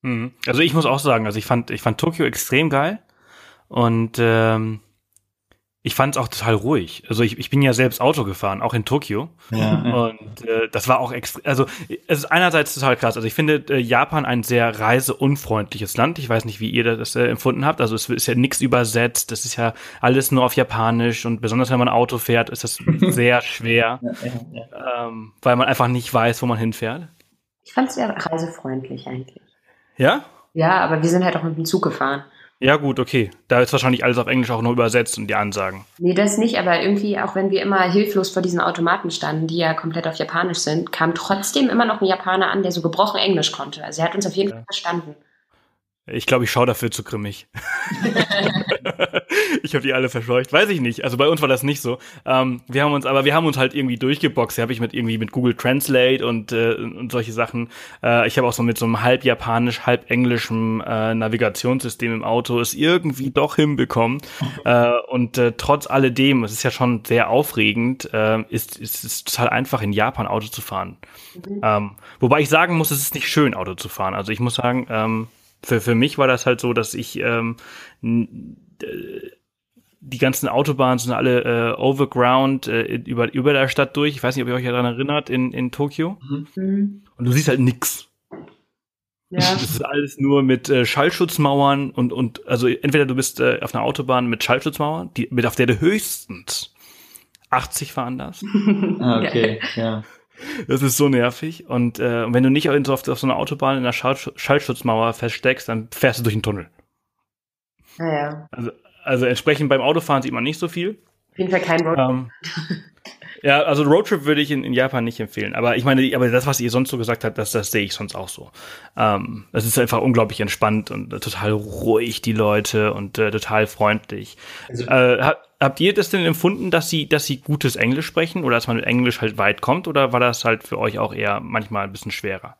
Mhm. Also ich muss auch sagen, also ich fand, ich fand Tokio extrem geil und ähm, ich fand es auch total ruhig. Also ich, ich bin ja selbst Auto gefahren, auch in Tokio. Ja, ja. Und äh, das war auch extrem, also es ist einerseits total krass. Also ich finde äh, Japan ein sehr reiseunfreundliches Land. Ich weiß nicht, wie ihr das äh, empfunden habt. Also es ist ja nichts übersetzt. Das ist ja alles nur auf Japanisch und besonders wenn man Auto fährt, ist das sehr schwer, ja. ähm, weil man einfach nicht weiß, wo man hinfährt. Ich fand es sehr reisefreundlich eigentlich. Ja? Ja, aber wir sind halt auch mit dem Zug gefahren. Ja, gut, okay. Da ist wahrscheinlich alles auf Englisch auch nur übersetzt und die Ansagen. Nee, das nicht, aber irgendwie, auch wenn wir immer hilflos vor diesen Automaten standen, die ja komplett auf Japanisch sind, kam trotzdem immer noch ein Japaner an, der so gebrochen Englisch konnte. Also er hat uns auf jeden Ja. Fall verstanden. Ich glaube, ich schaue dafür zu grimmig. ich habe die alle verscheucht. Weiß ich nicht. Also bei uns war das nicht so. Ähm, wir haben uns, aber wir haben uns halt irgendwie durchgeboxt. Habe ich mit irgendwie mit Google Translate und, äh, und solche Sachen. Äh, ich habe auch so mit so einem halb japanisch, halb englischem äh, Navigationssystem im Auto es irgendwie doch hinbekommen. äh, und äh, trotz alledem, es ist ja schon sehr aufregend, äh, ist, ist es total einfach in Japan Auto zu fahren. Ähm, wobei ich sagen muss, es ist nicht schön, Auto zu fahren. Also ich muss sagen, ähm, für, für mich war das halt so, dass ich ähm, äh, die ganzen Autobahnen sind alle äh, overground äh, über, über der Stadt durch. Ich weiß nicht, ob ihr euch daran erinnert, in, in Tokio. Mhm. Und du siehst halt nix. Ja. Das ist alles nur mit äh, Schallschutzmauern und, und also entweder du bist äh, auf einer Autobahn mit Schallschutzmauern, die, mit auf der du höchstens 80 fahren darfst. Ah, okay, ja. Das ist so nervig. Und äh, wenn du nicht auf, auf, so einer Autobahn in einer Schall, Schallschutzmauer feststeckst, dann fährst du durch den Tunnel. Naja, Also, also entsprechend beim Autofahren sieht man nicht so viel. auf jeden Fall kein Road. Ähm, ja, also Roadtrip würde ich in, in Japan nicht empfehlen. Aber ich meine, aber das, was ihr sonst so gesagt habt, das, das sehe ich sonst auch so. Ähm, das ist einfach unglaublich entspannt und äh, total ruhig, die Leute, und äh, total freundlich. Also- äh, habt, habt ihr das denn empfunden, dass sie, dass sie gutes Englisch sprechen oder dass man mit Englisch halt weit kommt? Oder war das halt für euch auch eher manchmal ein bisschen schwerer?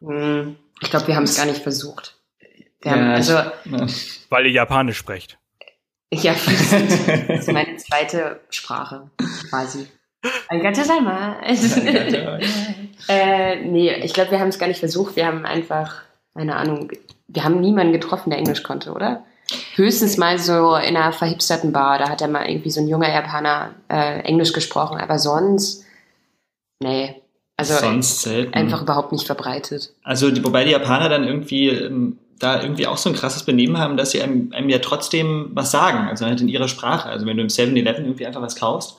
Mhm. Ich glaube, wir haben es gar nicht versucht. Wir Ja, also, Ja. Weil ihr Japanisch sprecht. ja, das ist meine zweite Sprache, quasi. Arigatou-sama. äh, nee, ich glaube, wir haben es gar nicht versucht. Wir haben einfach, keine Ahnung, wir haben niemanden getroffen, der Englisch konnte, oder? Höchstens mal so in einer verhipsterten Bar, da hat er mal irgendwie so ein junger Japaner äh, Englisch gesprochen, aber sonst, nee. Also Sonst selten. einfach überhaupt nicht verbreitet. Also, die, wobei die Japaner dann irgendwie ähm, da irgendwie auch so ein krasses Benehmen haben, dass sie einem, einem ja trotzdem was sagen, also halt in ihrer Sprache. Also wenn du im 7-Eleven irgendwie einfach was kaufst,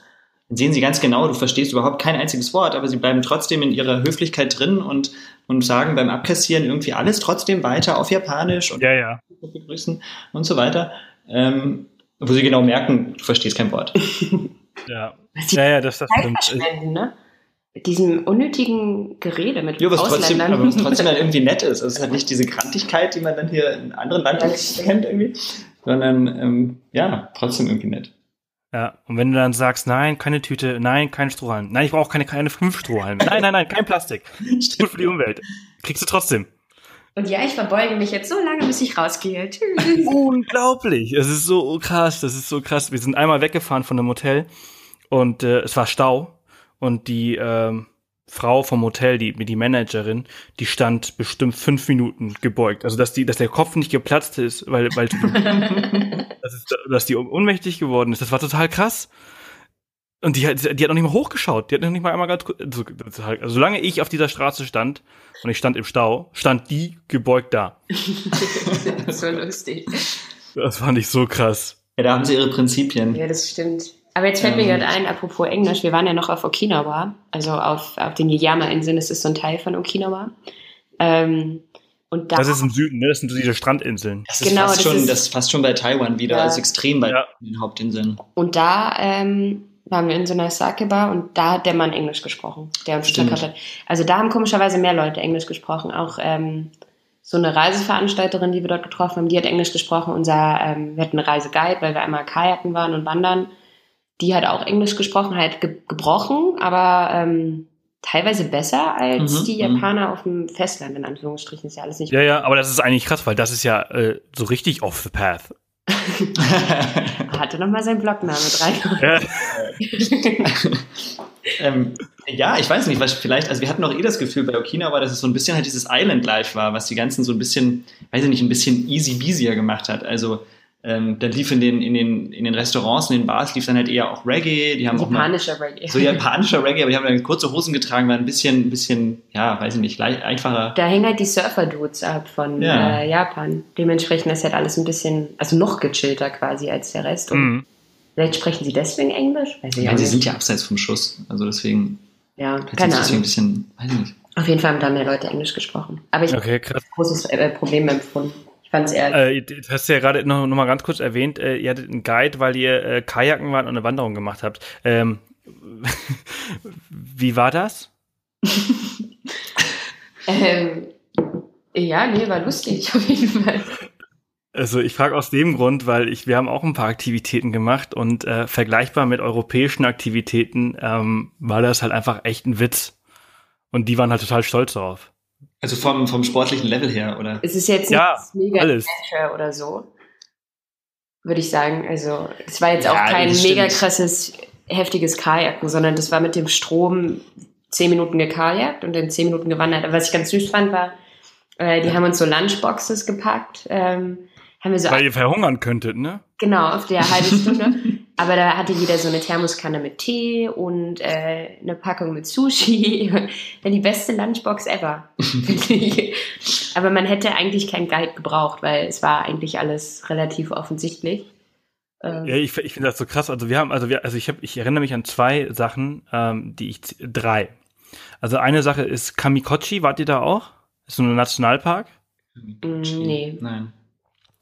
dann sehen sie ganz genau, du verstehst überhaupt kein einziges Wort, aber sie bleiben trotzdem in ihrer Höflichkeit drin und, und sagen beim Abkassieren irgendwie alles trotzdem weiter auf Japanisch und Ja, ja. begrüßen und so weiter. Ähm, wo sie genau merken, du verstehst kein Wort. Ja, ja, ja das, das stimmt. ne? Diesem unnötigen Gerede mit Ja, was trotzdem, Ausländern. aber was trotzdem dann irgendwie nett ist. Also es ist halt nicht diese Grantigkeit, die man dann hier in anderen Ländern kennt irgendwie, sondern ähm, ja, trotzdem irgendwie nett. Ja, und wenn du dann sagst, nein, keine Tüte, nein, kein Strohhalm, nein, ich brauche keine, keine fünf Strohhalme, nein, nein, nein, kein Plastik, gut für die Umwelt, kriegst du trotzdem. Und ja, ich verbeuge mich jetzt so lange, bis ich rausgehe. Tschüss. Unglaublich, es ist so krass, das ist so krass. Wir sind einmal weggefahren von einem Hotel und äh, es war Stau und die ähm, Frau vom Hotel, die die Managerin, die stand bestimmt fünf Minuten gebeugt. Also dass die, dass der Kopf nicht geplatzt ist, weil, weil das ist, dass die ohnmächtig geworden ist. Das war total krass. Und die, hat, die hat noch nicht mal hochgeschaut. Die hat noch nicht mal einmal ganz also, also solange ich auf dieser Straße stand und ich stand im Stau, stand die gebeugt da. so lustig. Das fand ich so krass. Ja, da haben sie ihre Prinzipien. Ja, das stimmt. Aber jetzt fällt mir Ähm. gerade ein, apropos Englisch, wir waren ja noch auf Okinawa, also auf, auf den Yama-Inseln, das ist so ein Teil von Okinawa. Ähm, und da, Das ist im Süden, ne? Das sind so diese Strandinseln. Das ist, Genau, fast, das schon, ist- das ist fast schon bei Taiwan wieder, Ja. also extrem bei Ja. den Hauptinseln. und da ähm, waren wir in so einer Sake-Bar und da hat der Mann Englisch gesprochen, der uns verkauft hat. Also da haben komischerweise mehr Leute Englisch gesprochen. Auch ähm, so eine Reiseveranstalterin, die wir dort getroffen haben, die hat Englisch gesprochen. Unser, ähm, wir hatten einen Reiseguide, weil wir einmal Kajaken waren und wandern. Die hat auch Englisch gesprochen, halt ge gebrochen, aber ähm, teilweise besser als Mhm, die mhm. Japaner auf dem Festland, in Anführungsstrichen. Ist ja alles nicht. Ja, ja, aber das ist eigentlich krass, weil das ist ja äh, so richtig off the path. Er hatte nochmal seinen Blogname rein. Ja. ähm, ja, ich weiß nicht, was vielleicht, also wir hatten auch eh das Gefühl bei Okinawa, dass es so ein bisschen halt dieses Island Life war, was die ganzen so ein bisschen, weiß ich nicht, ein bisschen easy beasier gemacht hat. Also ähm, dann lief in den, in, den, in den Restaurants, in den Bars lief dann halt eher auch Reggae, die haben auch mal Japanischer Reggae. so japanischer Reggae, aber die haben dann kurze Hosen getragen, war ein bisschen, ein bisschen, ja, weiß ich nicht, leicht, einfacher. Da hängen halt die Surfer-Dudes ab von Ja. äh, Japan. Dementsprechend ist halt alles ein bisschen, also noch gechillter quasi als der Rest. Und Mhm. vielleicht sprechen sie deswegen Englisch? Weiß ich Ja, sie nicht. sind ja abseits vom Schuss, also deswegen, ja, keine sie deswegen ein Ahnung. bisschen, weiß ich nicht. Auf jeden Fall haben da mehr Leute Englisch gesprochen. Aber ich habe Okay, krass. ein großes äh, Problem empfunden. Ich fand es eher, Äh, du hast ja gerade noch, noch mal ganz kurz erwähnt, äh, ihr hattet einen Guide, weil ihr äh, Kajaken wart und eine Wanderung gemacht habt. Ähm, wie war das? ähm, ja, nee, war lustig auf jeden Fall. Also ich frage aus dem Grund, weil ich, wir haben auch ein paar Aktivitäten gemacht und äh, vergleichbar mit europäischen Aktivitäten ähm, war das halt einfach echt ein Witz. Und die waren halt total stolz darauf. Also vom, vom sportlichen Level her, oder? Es ist jetzt Ja, nichts mega alles. Adventure oder so, würde ich sagen. Also es war jetzt Ja, auch kein mega krasses, heftiges Kajaken, sondern das war mit dem Strom zehn Minuten gekajakt und in zehn Minuten gewandert. Aber was ich ganz süß fand, war, äh, die haben uns so Lunchboxes gepackt. Ähm, haben wir so Weil ihr verhungern könntet, ne? Genau, auf der halbe Stunde. Aber da hatte jeder so eine Thermoskanne mit Tee und äh, eine Packung mit Sushi. Ja, die beste Lunchbox ever. finde ich. Aber man hätte eigentlich keinen Guide gebraucht, weil es war eigentlich alles relativ offensichtlich. Ähm, Ja, ich, ich finde das so krass. Also wir haben, also wir, also ich habe, ich erinnere mich an zwei Sachen, ähm, die ich drei. Also eine Sache ist Kamikochi, wart ihr da auch? Ist so ein Nationalpark. Mm, nee. Nein.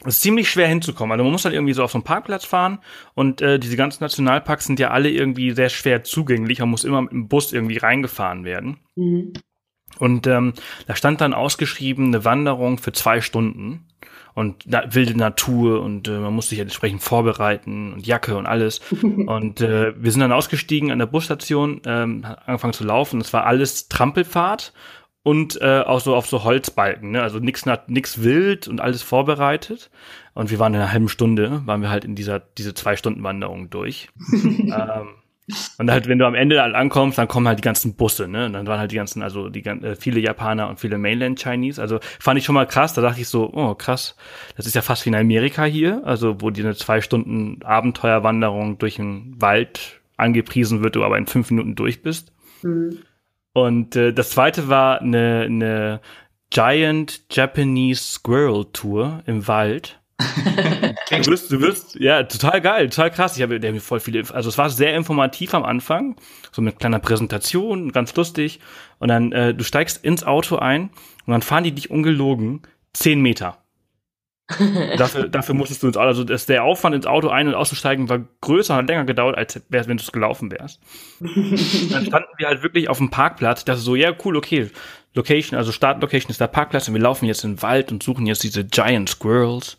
Es ist ziemlich schwer hinzukommen. Also man muss halt irgendwie so auf so einen Parkplatz fahren und äh, diese ganzen Nationalparks sind ja alle irgendwie sehr schwer zugänglich. Man muss immer mit dem Bus irgendwie reingefahren werden. Mhm. Und ähm, da stand dann ausgeschrieben eine Wanderung für zwei Stunden und na, wilde Natur und äh, man muss sich entsprechend vorbereiten und Jacke und alles. und äh, wir sind dann ausgestiegen an der Busstation, ähm, angefangen zu laufen. Es war alles Trampelfahrt und äh, auch so auf so Holzbalken, ne? also nix nix wild und alles vorbereitet. Und wir waren in einer halben Stunde, waren wir halt in dieser diese zwei Stunden Wanderung durch. ähm, und halt, wenn du am Ende halt ankommst, dann kommen halt die ganzen Busse, ne? Und dann waren halt die ganzen, also die äh, viele Japaner und viele Mainland Chinese. Also fand ich schon mal krass. Da dachte ich so, oh krass, das ist ja fast wie in Amerika hier, also wo die eine zwei Stunden Abenteuerwanderung durch den Wald angepriesen wird, du aber in fünf Minuten durch bist. Mhm. Und äh, das zweite war eine, eine Giant Japanese Squirrel Tour im Wald. Du wirst, du wirst, ja, total geil, total krass. Ich habe der hat mir voll viele, also es war sehr informativ am Anfang, so mit kleiner Präsentation, ganz lustig. Und dann, äh, du steigst ins Auto ein und dann fahren die dich ungelogen zehn Meter. Dafür, dafür musstest du ins Auto, also das, der Aufwand ins Auto ein- und auszusteigen war größer und hat länger gedauert, als wär, wenn du es gelaufen wärst. dann standen wir halt wirklich auf dem Parkplatz, das ist so, ja, cool, okay, Location, also Startlocation ist der Parkplatz und wir laufen jetzt in den Wald und suchen jetzt diese Giant Squirrels.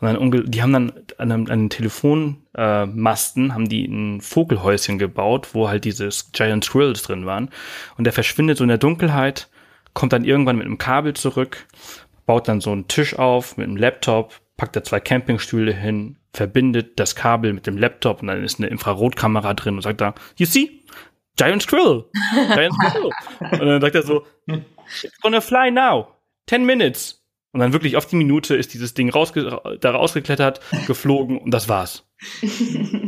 Und dann, die haben dann an einem, an Telefonmasten, äh, haben die ein Vogelhäuschen gebaut, wo halt diese Giant Squirrels drin waren. Und der verschwindet so in der Dunkelheit, kommt dann irgendwann mit einem Kabel zurück, baut dann so einen Tisch auf mit einem Laptop, packt da zwei Campingstühle hin, verbindet das Kabel mit dem Laptop und dann ist eine Infrarotkamera drin und sagt da, you see, Giant Squirrel, Giant Squirrel. und dann sagt er so, it's gonna fly now, 10 minutes. Und dann wirklich auf die Minute ist dieses Ding rausge da rausgeklettert, geflogen und das war's.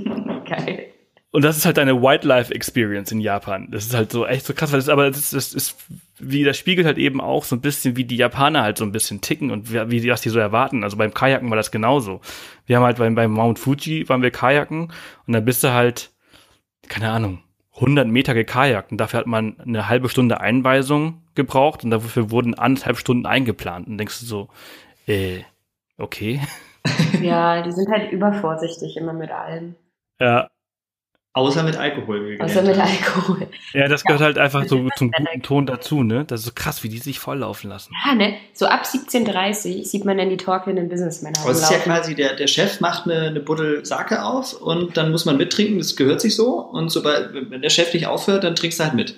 Und das ist halt eine Wildlife Experience in Japan. Das ist halt so echt so krass, weil das, aber das ist, das ist, wie das spiegelt halt eben auch so ein bisschen, wie die Japaner halt so ein bisschen ticken und wie, wie was die so erwarten. Also beim Kajaken war das genauso. Wir haben halt beim, beim Mount Fuji waren wir Kajaken und dann bist du halt, keine Ahnung, 100 Meter gekajakt und dafür hat man eine halbe Stunde Einweisung gebraucht und dafür wurden anderthalb Stunden eingeplant. Und denkst du so, äh, okay. Ja, die sind halt übervorsichtig immer mit allem. Ja. Außer mit Alkohol. Außer mit Alkohol. Ja, das gehört ja, halt einfach so zum guten Ton dazu, ne? Das ist so krass, wie die sich volllaufen lassen. Ja, ne? So ab 17.30 sieht man dann die talkenden Businessmänner. Aber es ist ja quasi, der, der Chef macht eine, eine Buddel Sake auf und dann muss man mittrinken, das gehört sich so. Und sobald, wenn der Chef nicht aufhört, dann trinkst du halt mit.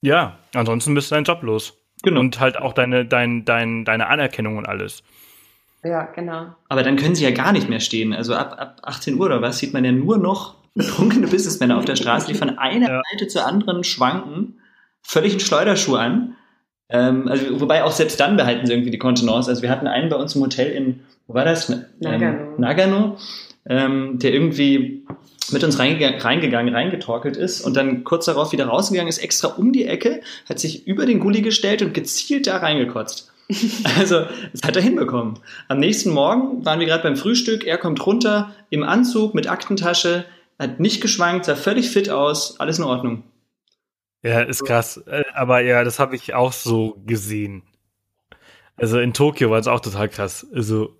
Ja, ansonsten bist du deinen Job los. Genau. Und halt auch deine, dein, dein, deine Anerkennung und alles. Ja, genau. Aber dann können sie ja gar nicht mehr stehen. Also ab, ab 18 Uhr oder was sieht man ja nur noch betrunkene Businessmänner auf der Straße, die von einer ja. Seite zur anderen schwanken, völlig einen Schleuderschuh an. Ähm, also, wobei auch selbst dann behalten sie irgendwie die Kontenance. Also wir hatten einen bei uns im Hotel in, wo war das? Ähm, Nagano. Nagano, ähm, der irgendwie mit uns reingegangen, reingegangen, reingetorkelt ist und dann kurz darauf wieder rausgegangen ist, extra um die Ecke, hat sich über den Gully gestellt und gezielt da reingekotzt. Also, das hat er hinbekommen. Am nächsten Morgen waren wir gerade beim Frühstück, er kommt runter im Anzug mit Aktentasche, hat nicht geschwankt, sah völlig fit aus, alles in Ordnung. Ja, ist krass. Äh, aber ja, das habe ich auch so gesehen. Also in Tokio war es auch total krass. Also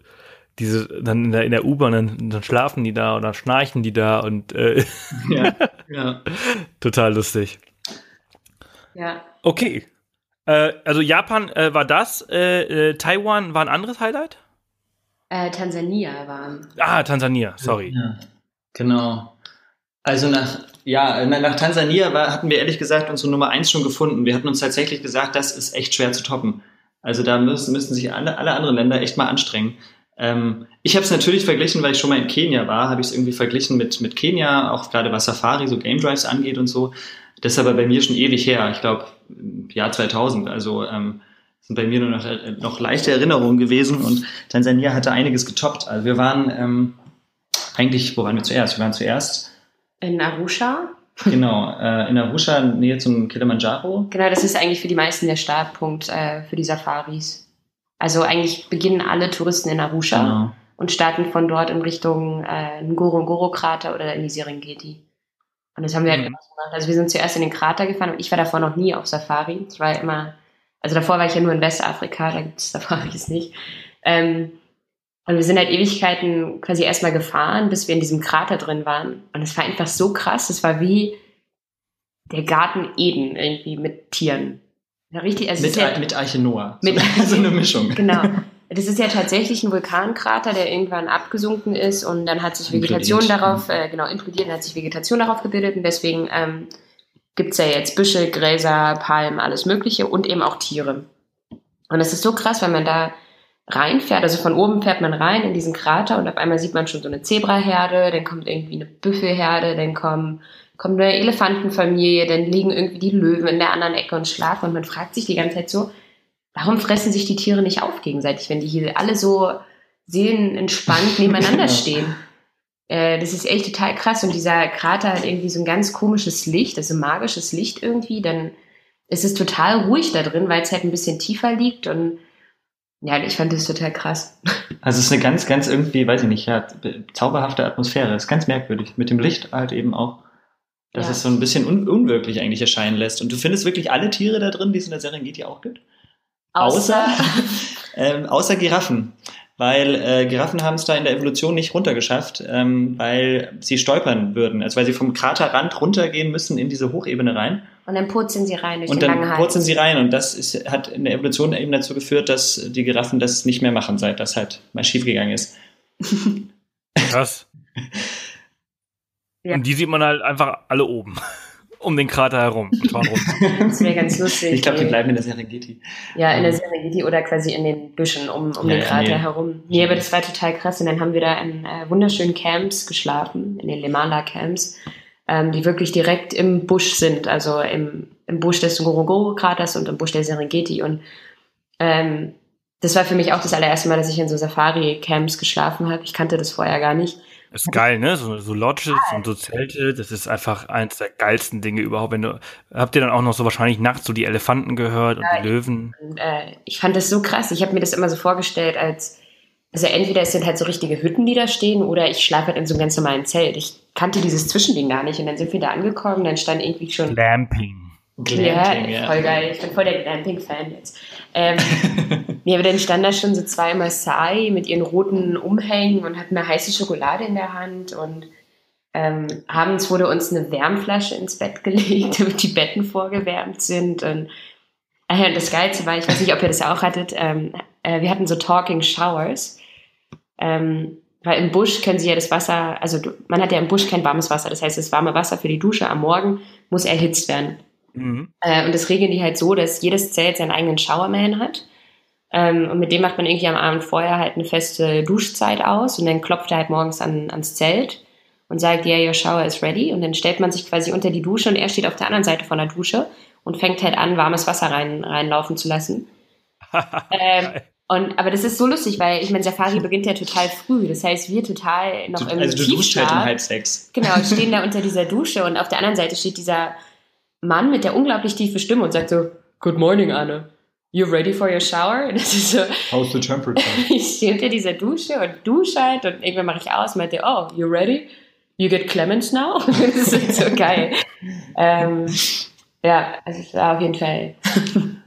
diese, dann in der, in der U-Bahn, dann, dann, schlafen die da oder schnarchen die da und äh, ja, ja. total lustig. Ja. Okay. Äh, also Japan äh, war das, äh, äh, Taiwan war ein anderes Highlight? Tansania war. Ah, Tansania, sorry. Ja, genau. Also nach, ja, nach Tansania war, hatten wir ehrlich gesagt unsere Nummer eins schon gefunden. Wir hatten uns tatsächlich gesagt, das ist echt schwer zu toppen. Also da müssen, müssen sich alle, alle anderen Länder echt mal anstrengen. Ähm, ich habe es natürlich verglichen, weil ich schon mal in Kenia war, habe ich es irgendwie verglichen mit, mit Kenia, auch gerade was Safari, so Game Drives angeht und so. Das ist aber bei mir schon ewig her, ich glaube Jahr 2000. Also ähm, sind bei mir nur noch, noch leichte Erinnerungen gewesen und Tansania hatte einiges getoppt. Also wir waren ähm, eigentlich, wo waren wir zuerst? Wir waren zuerst in Arusha. Genau, äh, in Arusha, Nähe zum Kilimanjaro. Genau, das ist eigentlich für die meisten der Startpunkt äh, für die Safaris. Also eigentlich beginnen alle Touristen in Arusha genau. und starten von dort in Richtung äh, Ngorongoro-Krater oder in die Serengeti. Und das haben wir halt mhm. gemacht. Also wir sind zuerst in den Krater gefahren und ich war davor noch nie auf Safari. Ich war immer, also davor war ich ja nur in Westafrika, da gibt es Safaris nicht. Ähm, und wir sind halt Ewigkeiten quasi erstmal gefahren, bis wir in diesem Krater drin waren. Und es war einfach so krass. Es war wie der Garten Eden irgendwie mit Tieren. Ja, richtig. Also mit, ja, mit Arche Noah. Mit so eine Mischung. Genau. Das ist ja tatsächlich ein Vulkankrater, der irgendwann abgesunken ist und dann hat sich Vegetation implodiert. darauf, äh, genau, implodiert, dann hat sich Vegetation darauf gebildet und deswegen ähm, gibt es ja jetzt Büsche, Gräser, Palmen, alles Mögliche und eben auch Tiere. Und das ist so krass, weil man da reinfährt, also von oben fährt man rein in diesen Krater und auf einmal sieht man schon so eine Zebraherde, dann kommt irgendwie eine Büffelherde, dann kommen, kommt eine Elefantenfamilie, dann liegen irgendwie die Löwen in der anderen Ecke und schlafen und man fragt sich die ganze Zeit so, warum fressen sich die Tiere nicht auf gegenseitig, wenn die hier alle so seelenentspannt nebeneinander stehen? Äh, das ist echt total krass und dieser Krater hat irgendwie so ein ganz komisches Licht, also magisches Licht irgendwie, dann ist es total ruhig da drin, weil es halt ein bisschen tiefer liegt und ja, ich fand das total krass. Also es ist eine ganz, ganz irgendwie, weiß ich nicht, ja, zauberhafte Atmosphäre. Ist ganz merkwürdig. Mit dem Licht halt eben auch, dass ja. es so ein bisschen un unwirklich eigentlich erscheinen lässt. Und du findest wirklich alle Tiere da drin, die es in der Serengeti auch gibt? Außer, außer, ähm, außer Giraffen. Weil äh, Giraffen haben es da in der Evolution nicht runtergeschafft, ähm, weil sie stolpern würden. Also weil sie vom Kraterrand runtergehen müssen in diese Hochebene rein. Und dann purzeln sie rein durch und den langen Hals. Und dann purzeln sie rein und das ist, hat in der Evolution eben dazu geführt, dass die Giraffen das nicht mehr machen, seit das halt mal schiefgegangen ist. Krass. Ja. Und die sieht man halt einfach alle oben. Um den Krater herum. das wäre ganz lustig. Ich glaube, die bleiben in der Serengeti. Ja, in der Serengeti oder quasi in den Büschen um, um ja, den Krater nee. herum. Nee, aber das war total krass. Und dann haben wir da in äh, wunderschönen Camps geschlafen, in den Lemala Camps, ähm, die wirklich direkt im Busch sind. Also im, im Busch des Ngorongoro-Kraters und im Busch der Serengeti. Und ähm, das war für mich auch das allererste Mal, dass ich in so Safari-Camps geschlafen habe. Ich kannte das vorher gar nicht. Das ist geil, ne? So, so Lodges und so Zelte, das ist einfach eins der geilsten Dinge überhaupt. Wenn du, habt ihr dann auch noch so wahrscheinlich nachts so die Elefanten gehört und ja, die Löwen? Ich, äh, ich fand das so krass. Ich habe mir das immer so vorgestellt, als, also entweder es sind halt so richtige Hütten, die da stehen, oder ich schlafe halt in so einem ganz normalen Zelt. Ich kannte dieses Zwischending gar nicht und dann sind wir da angekommen, dann stand irgendwie schon. Glamping. Glamping, ja, voll geil. Ich bin voll der Glamping-Fan jetzt. Ähm, nee, aber dann stand da schon so zwei Maasai mit ihren roten Umhängen und hatten eine heiße Schokolade in der Hand und ähm, abends wurde uns eine Wärmflasche ins Bett gelegt, damit die Betten vorgewärmt sind und äh, das Geilste war, ich weiß nicht, ob ihr das auch hattet, ähm, äh, wir hatten so Talking Showers. Ähm, weil im Busch können sie ja das Wasser, also man hat ja im Busch kein warmes Wasser, das heißt, das warme Wasser für die Dusche am Morgen muss erhitzt werden. Mhm. Äh, und das regeln die halt so, dass jedes Zelt seinen eigenen Showerman hat. Ähm, und mit dem macht man irgendwie am Abend vorher halt eine feste Duschzeit aus und dann klopft er halt morgens an, ans Zelt und sagt, ja, yeah, your shower is ready. Und dann stellt man sich quasi unter die Dusche und er steht auf der anderen Seite von der Dusche und fängt halt an, warmes Wasser rein, reinlaufen zu lassen. ähm, und, aber das ist so lustig, weil ich meine, Safari beginnt ja total früh. Das heißt, wir total noch im Also du duschst halt um halb sechs. Genau, stehen da unter dieser Dusche und auf der anderen Seite steht dieser Mann mit der unglaublich tiefen Stimme und sagt so, Good morning, Anne. You ready for your shower? Und das ist so. How's the temperature? ich stehe unter dieser Dusche und dusche halt und irgendwann mache ich aus und meinte, oh, you ready? You get Clemens now? das ist so geil. ähm, ja, also es war auf jeden Fall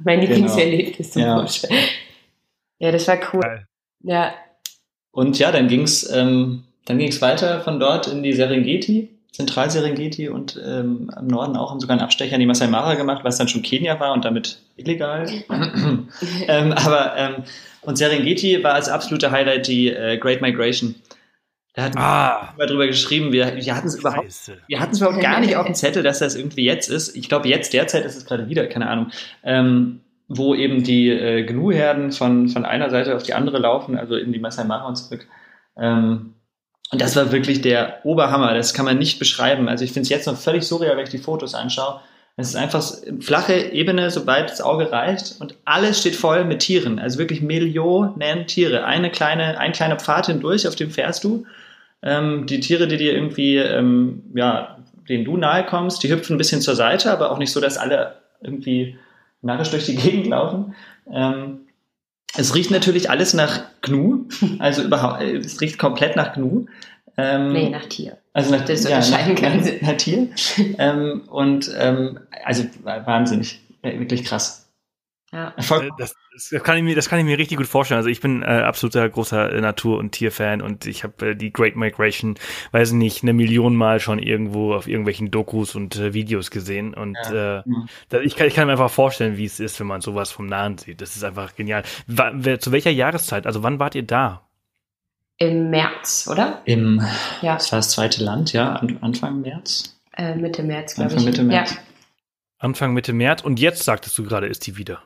mein genau. Lieblingserlebnis zum ja. Ja, das war cool. Geil. Ja. Und ja, dann ging's, ähm, dann ging's weiter von dort in die Serengeti. Zentralserengeti und ähm, im Norden auch haben sogar einen Abstecher in die Masai Mara gemacht, was dann schon Kenia war und damit illegal. ähm, aber ähm, und Serengeti war als absolute Highlight die äh, Great Migration. Da hatten ah, wir drüber geschrieben, wir, wir hatten es überhaupt, wir hatten es überhaupt gar nicht auf dem Zettel, dass das irgendwie jetzt ist. Ich glaube, jetzt derzeit ist es gerade wieder, keine Ahnung. Ähm, wo eben die äh, Gnu-Herden von, von einer Seite auf die andere laufen, also in die Masai Mara und zurück. Ähm, und das war wirklich der Oberhammer. Das kann man nicht beschreiben. Also ich finde es jetzt noch völlig surreal, wenn ich die Fotos anschaue. Es ist einfach flache Ebene, sobald das Auge reicht und alles steht voll mit Tieren. Also wirklich Millionen Tiere. Eine kleine, ein kleiner Pfad hindurch, auf dem fährst du. Ähm, die Tiere, die dir irgendwie, ähm, ja, denen du nahe kommst, die hüpfen ein bisschen zur Seite, aber auch nicht so, dass alle irgendwie narrisch durch die Gegend laufen. Ähm, es riecht natürlich alles nach Gnu, also überhaupt, es riecht komplett nach Gnu. Ähm, nee, nach Tier. Also nach, das ja, nach, nach, nach Tier. ähm, und ähm, also wahnsinnig, wirklich krass. Ja. Äh, das, das, kann ich mir, das kann ich mir richtig gut vorstellen. Also ich bin äh, absoluter großer Natur- und Tierfan und ich habe äh, die Great Migration, weiß nicht, eine Million Mal schon irgendwo auf irgendwelchen Dokus und äh, Videos gesehen. Und ja. äh, mhm. ich, kann, ich kann mir einfach vorstellen, wie es ist, wenn man sowas vom Nahen sieht. Das ist einfach genial. Wer, zu welcher Jahreszeit? Also wann wart ihr da? Im März, oder? Im, ja. das war das zweite Land, ja, Anfang März. Äh, Mitte März, glaube ich. Anfang Mitte März. Ja. Anfang Mitte März und jetzt sagtest du gerade, ist die wieder.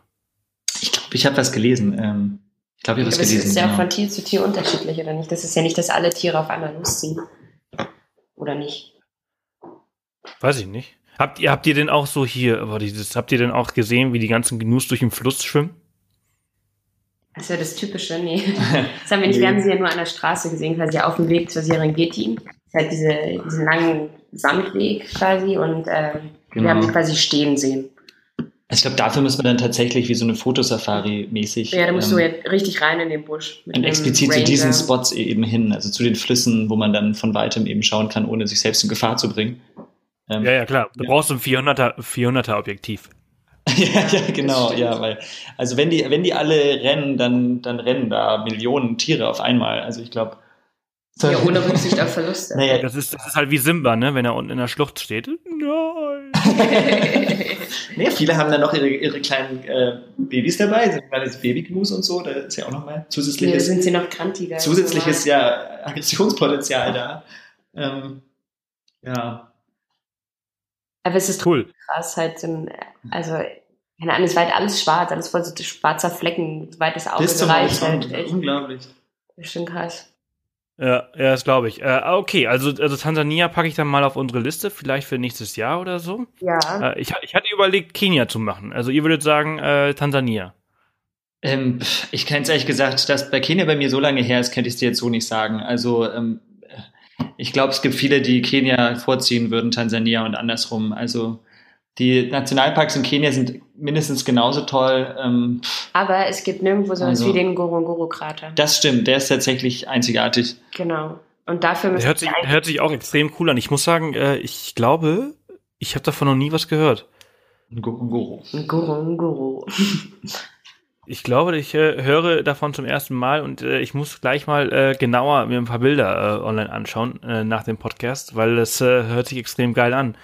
Ich habe was gelesen. Ähm, ich glaube, ich habe was gelesen. Das ist ja genau. von Tier zu Tier unterschiedlich, oder nicht? Das ist ja nicht, dass alle Tiere auf einmal losziehen. Oder nicht? Weiß ich nicht. Habt ihr, habt ihr denn auch so hier, aber dieses, habt ihr denn auch gesehen, wie die ganzen Gnus durch den Fluss schwimmen? Das ist ja das Typische, nee. Das haben wir nicht, wir haben sie ja nur an der Straße gesehen, quasi auf dem Weg zur Serengeti. Das ist halt diese, diesen langen Sandweg quasi und äh, genau. wir haben sie quasi stehen sehen. Ich glaube, dafür muss man dann tatsächlich wie so eine Fotosafari mäßig. Ja, da musst ähm, du ja richtig rein in den Busch. und explizit Ranger. zu diesen Spots e- eben hin, also zu den Flüssen, wo man dann von weitem eben schauen kann, ohne sich selbst in Gefahr zu bringen. Ähm, ja, ja, klar. Du ja. brauchst ein 400er, 400er Objektiv. ja, ja, genau, ja, weil, also wenn die, wenn die alle rennen, dann, dann rennen da Millionen Tiere auf einmal. Also ich glaube, ja, ohne Rücksicht auf Verluste. Naja. Das, ist, das ist halt wie Simba, ne? wenn er unten in der Schlucht steht. Nein. nee, viele haben dann noch ihre, ihre kleinen äh, Babys dabei, sind kleines Babygnus und so, da ist ja auch nochmal zusätzliches. Nee, sind sie noch krantiger. Zusätzliches ja, Aggressionspotenzial da. Ähm, ja. Aber es ist cool. krass, halt so ein, also, keine Ahnung, es war halt alles schwarz, alles voll so schwarzer Flecken, soweit das Auge gereicht halt. Unglaublich. Das ist schon krass. Ja, ja, das glaube ich. Äh, okay, also, also Tansania packe ich dann mal auf unsere Liste, vielleicht für nächstes Jahr oder so. Ja. Äh, ich, ich hatte überlegt, Kenia zu machen. Also ihr würdet sagen, äh, Tansania. Ähm, ich kann es ehrlich gesagt, dass bei Kenia bei mir so lange her ist, könnte ich es dir jetzt so nicht sagen. Also ähm, ich glaube, es gibt viele, die Kenia vorziehen würden, Tansania und andersrum. Also die Nationalparks in Kenia sind mindestens genauso toll. Ähm, Aber es gibt nirgendwo sowas also, wie den Ngorongoro-Krater. Das stimmt, der ist tatsächlich einzigartig. Genau. Und dafür müssen hört sich, hört sich auch extrem cool an. Ich muss sagen, äh, ich glaube, ich habe davon noch nie was gehört. Ngorongoro. Ngorongoro. Ich glaube, ich äh, höre davon zum ersten Mal und äh, ich muss gleich mal äh, genauer mir ein paar Bilder äh, online anschauen äh, nach dem Podcast, weil es äh, hört sich extrem geil an.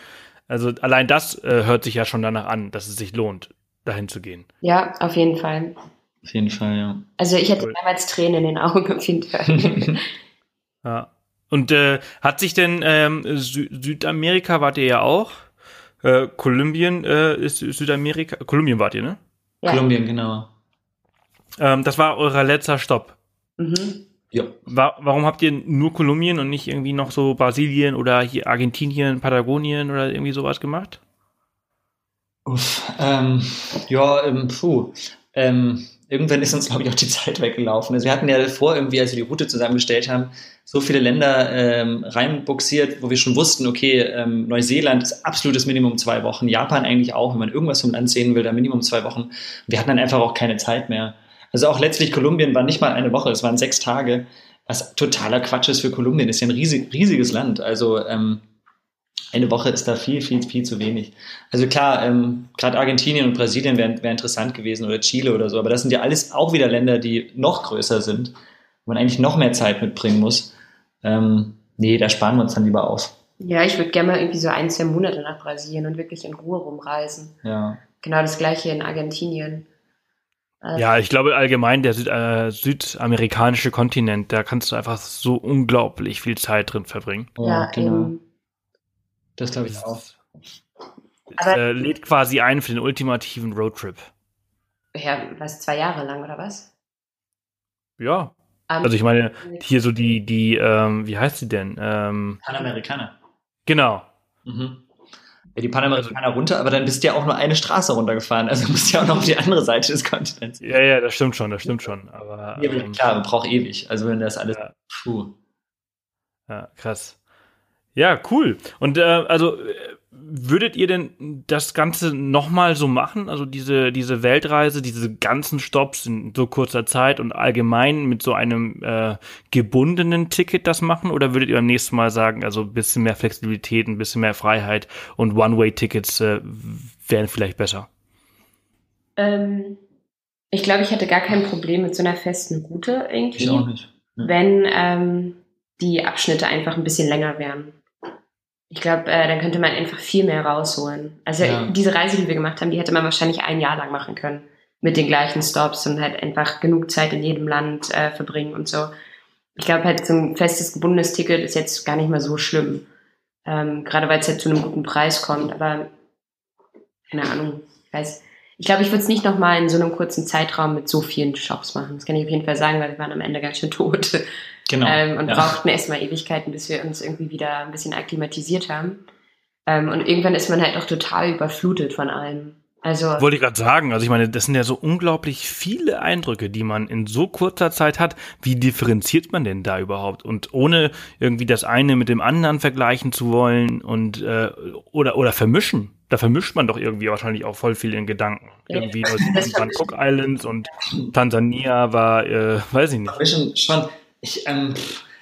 Also allein das hört sich ja schon danach an, dass es sich lohnt, dahin zu gehen. Ja, auf jeden Fall. Auf jeden Fall, ja. Also ich hatte cool. damals Tränen in den Augen auf jeden Fall. ja. Und hat sich denn ähm, Sü Südamerika wart ihr ja auch? Kolumbien ist Südamerika. Kolumbien wart ihr, ne? Ja. Kolumbien, genau. Ähm, das war euer letzter Stopp. Mhm. Ja. War, warum habt ihr nur Kolumbien und nicht irgendwie noch so Brasilien oder hier Argentinien, Patagonien oder irgendwie sowas gemacht? Uff, ähm, ja, ähm, puh. Ähm, irgendwann ist uns, glaube ich, auch die Zeit weggelaufen. Also wir hatten ja vor, irgendwie, als wir die Route zusammengestellt haben, so viele Länder ähm, reinbuxiert, wo wir schon wussten, okay, ähm, Neuseeland ist absolutes Minimum zwei Wochen, Japan eigentlich auch, wenn man irgendwas vom Land sehen will, da Minimum zwei Wochen. Wir hatten dann einfach auch keine Zeit mehr. Also auch letztlich Kolumbien war nicht mal eine Woche, es waren sechs Tage, was totaler Quatsch ist für Kolumbien. Das ist ja ein riesig, riesiges Land. Also ähm, eine Woche ist da viel, viel, viel zu wenig. Also klar, ähm, gerade Argentinien und Brasilien wären wär interessant gewesen oder Chile oder so, aber das sind ja alles auch wieder Länder, die noch größer sind, wo man eigentlich noch mehr Zeit mitbringen muss. Ähm, nee, da sparen wir uns dann lieber auf. Ja, ich würde gerne mal irgendwie so ein, zwei Monate nach Brasilien und wirklich in Ruhe rumreisen. Ja. Genau das gleiche in Argentinien. Also ja, ich glaube allgemein der Süd, äh, südamerikanische Kontinent, da kannst du einfach so unglaublich viel Zeit drin verbringen. Ja, ja genau. Eben. Das glaube ich auch. Es äh, lädt quasi ein für den ultimativen Roadtrip. Ja, was, zwei Jahre lang oder was? Ja. Um, also ich meine, hier so die, die, ähm, wie heißt sie denn? Ähm, Panamerikaner. Genau. Mhm die Panamerikaner runter, aber dann bist du ja auch nur eine Straße runtergefahren. Also musst du ja auch noch auf die andere Seite des Kontinents. Ja, ja, das stimmt schon, das stimmt schon. Aber, ja, ähm, klar, man braucht ewig. Also wenn das alles. Ja. Puh. Ja, krass. Ja, cool. Und äh, also Würdet ihr denn das Ganze nochmal so machen? Also diese, diese Weltreise, diese ganzen Stops in so kurzer Zeit und allgemein mit so einem äh, gebundenen Ticket das machen? Oder würdet ihr beim nächsten Mal sagen, also ein bisschen mehr Flexibilität, ein bisschen mehr Freiheit und One-Way-Tickets äh, wären vielleicht besser? Ähm, ich glaube, ich hätte gar kein Problem mit so einer festen Route irgendwie. Ich auch nicht. Ja. Wenn ähm, die Abschnitte einfach ein bisschen länger wären. Ich glaube, äh, dann könnte man einfach viel mehr rausholen. Also ja. diese Reise, die wir gemacht haben, die hätte man wahrscheinlich ein Jahr lang machen können. Mit den gleichen Stops und halt einfach genug Zeit in jedem Land äh, verbringen und so. Ich glaube halt, so ein festes gebundenes Ticket ist jetzt gar nicht mal so schlimm. Ähm, gerade weil es halt zu einem guten Preis kommt. Aber keine Ahnung, ich weiß. Ich glaube, ich würde es nicht nochmal in so einem kurzen Zeitraum mit so vielen Shops machen. Das kann ich auf jeden Fall sagen, weil wir waren am Ende ganz schön tot. Genau. Ähm, und ja. brauchten erstmal Ewigkeiten, bis wir uns irgendwie wieder ein bisschen akklimatisiert haben. Ähm, und irgendwann ist man halt auch total überflutet von allem. Also wollte ich gerade sagen, also ich meine, das sind ja so unglaublich viele Eindrücke, die man in so kurzer Zeit hat. Wie differenziert man denn da überhaupt? Und ohne irgendwie das eine mit dem anderen vergleichen zu wollen und äh, oder oder vermischen. Da vermischt man doch irgendwie wahrscheinlich auch voll viel in Gedanken. Ja. Irgendwie waren Cook Islands und Tansania war, äh, weiß ich nicht. Vermischen schon ich, ähm,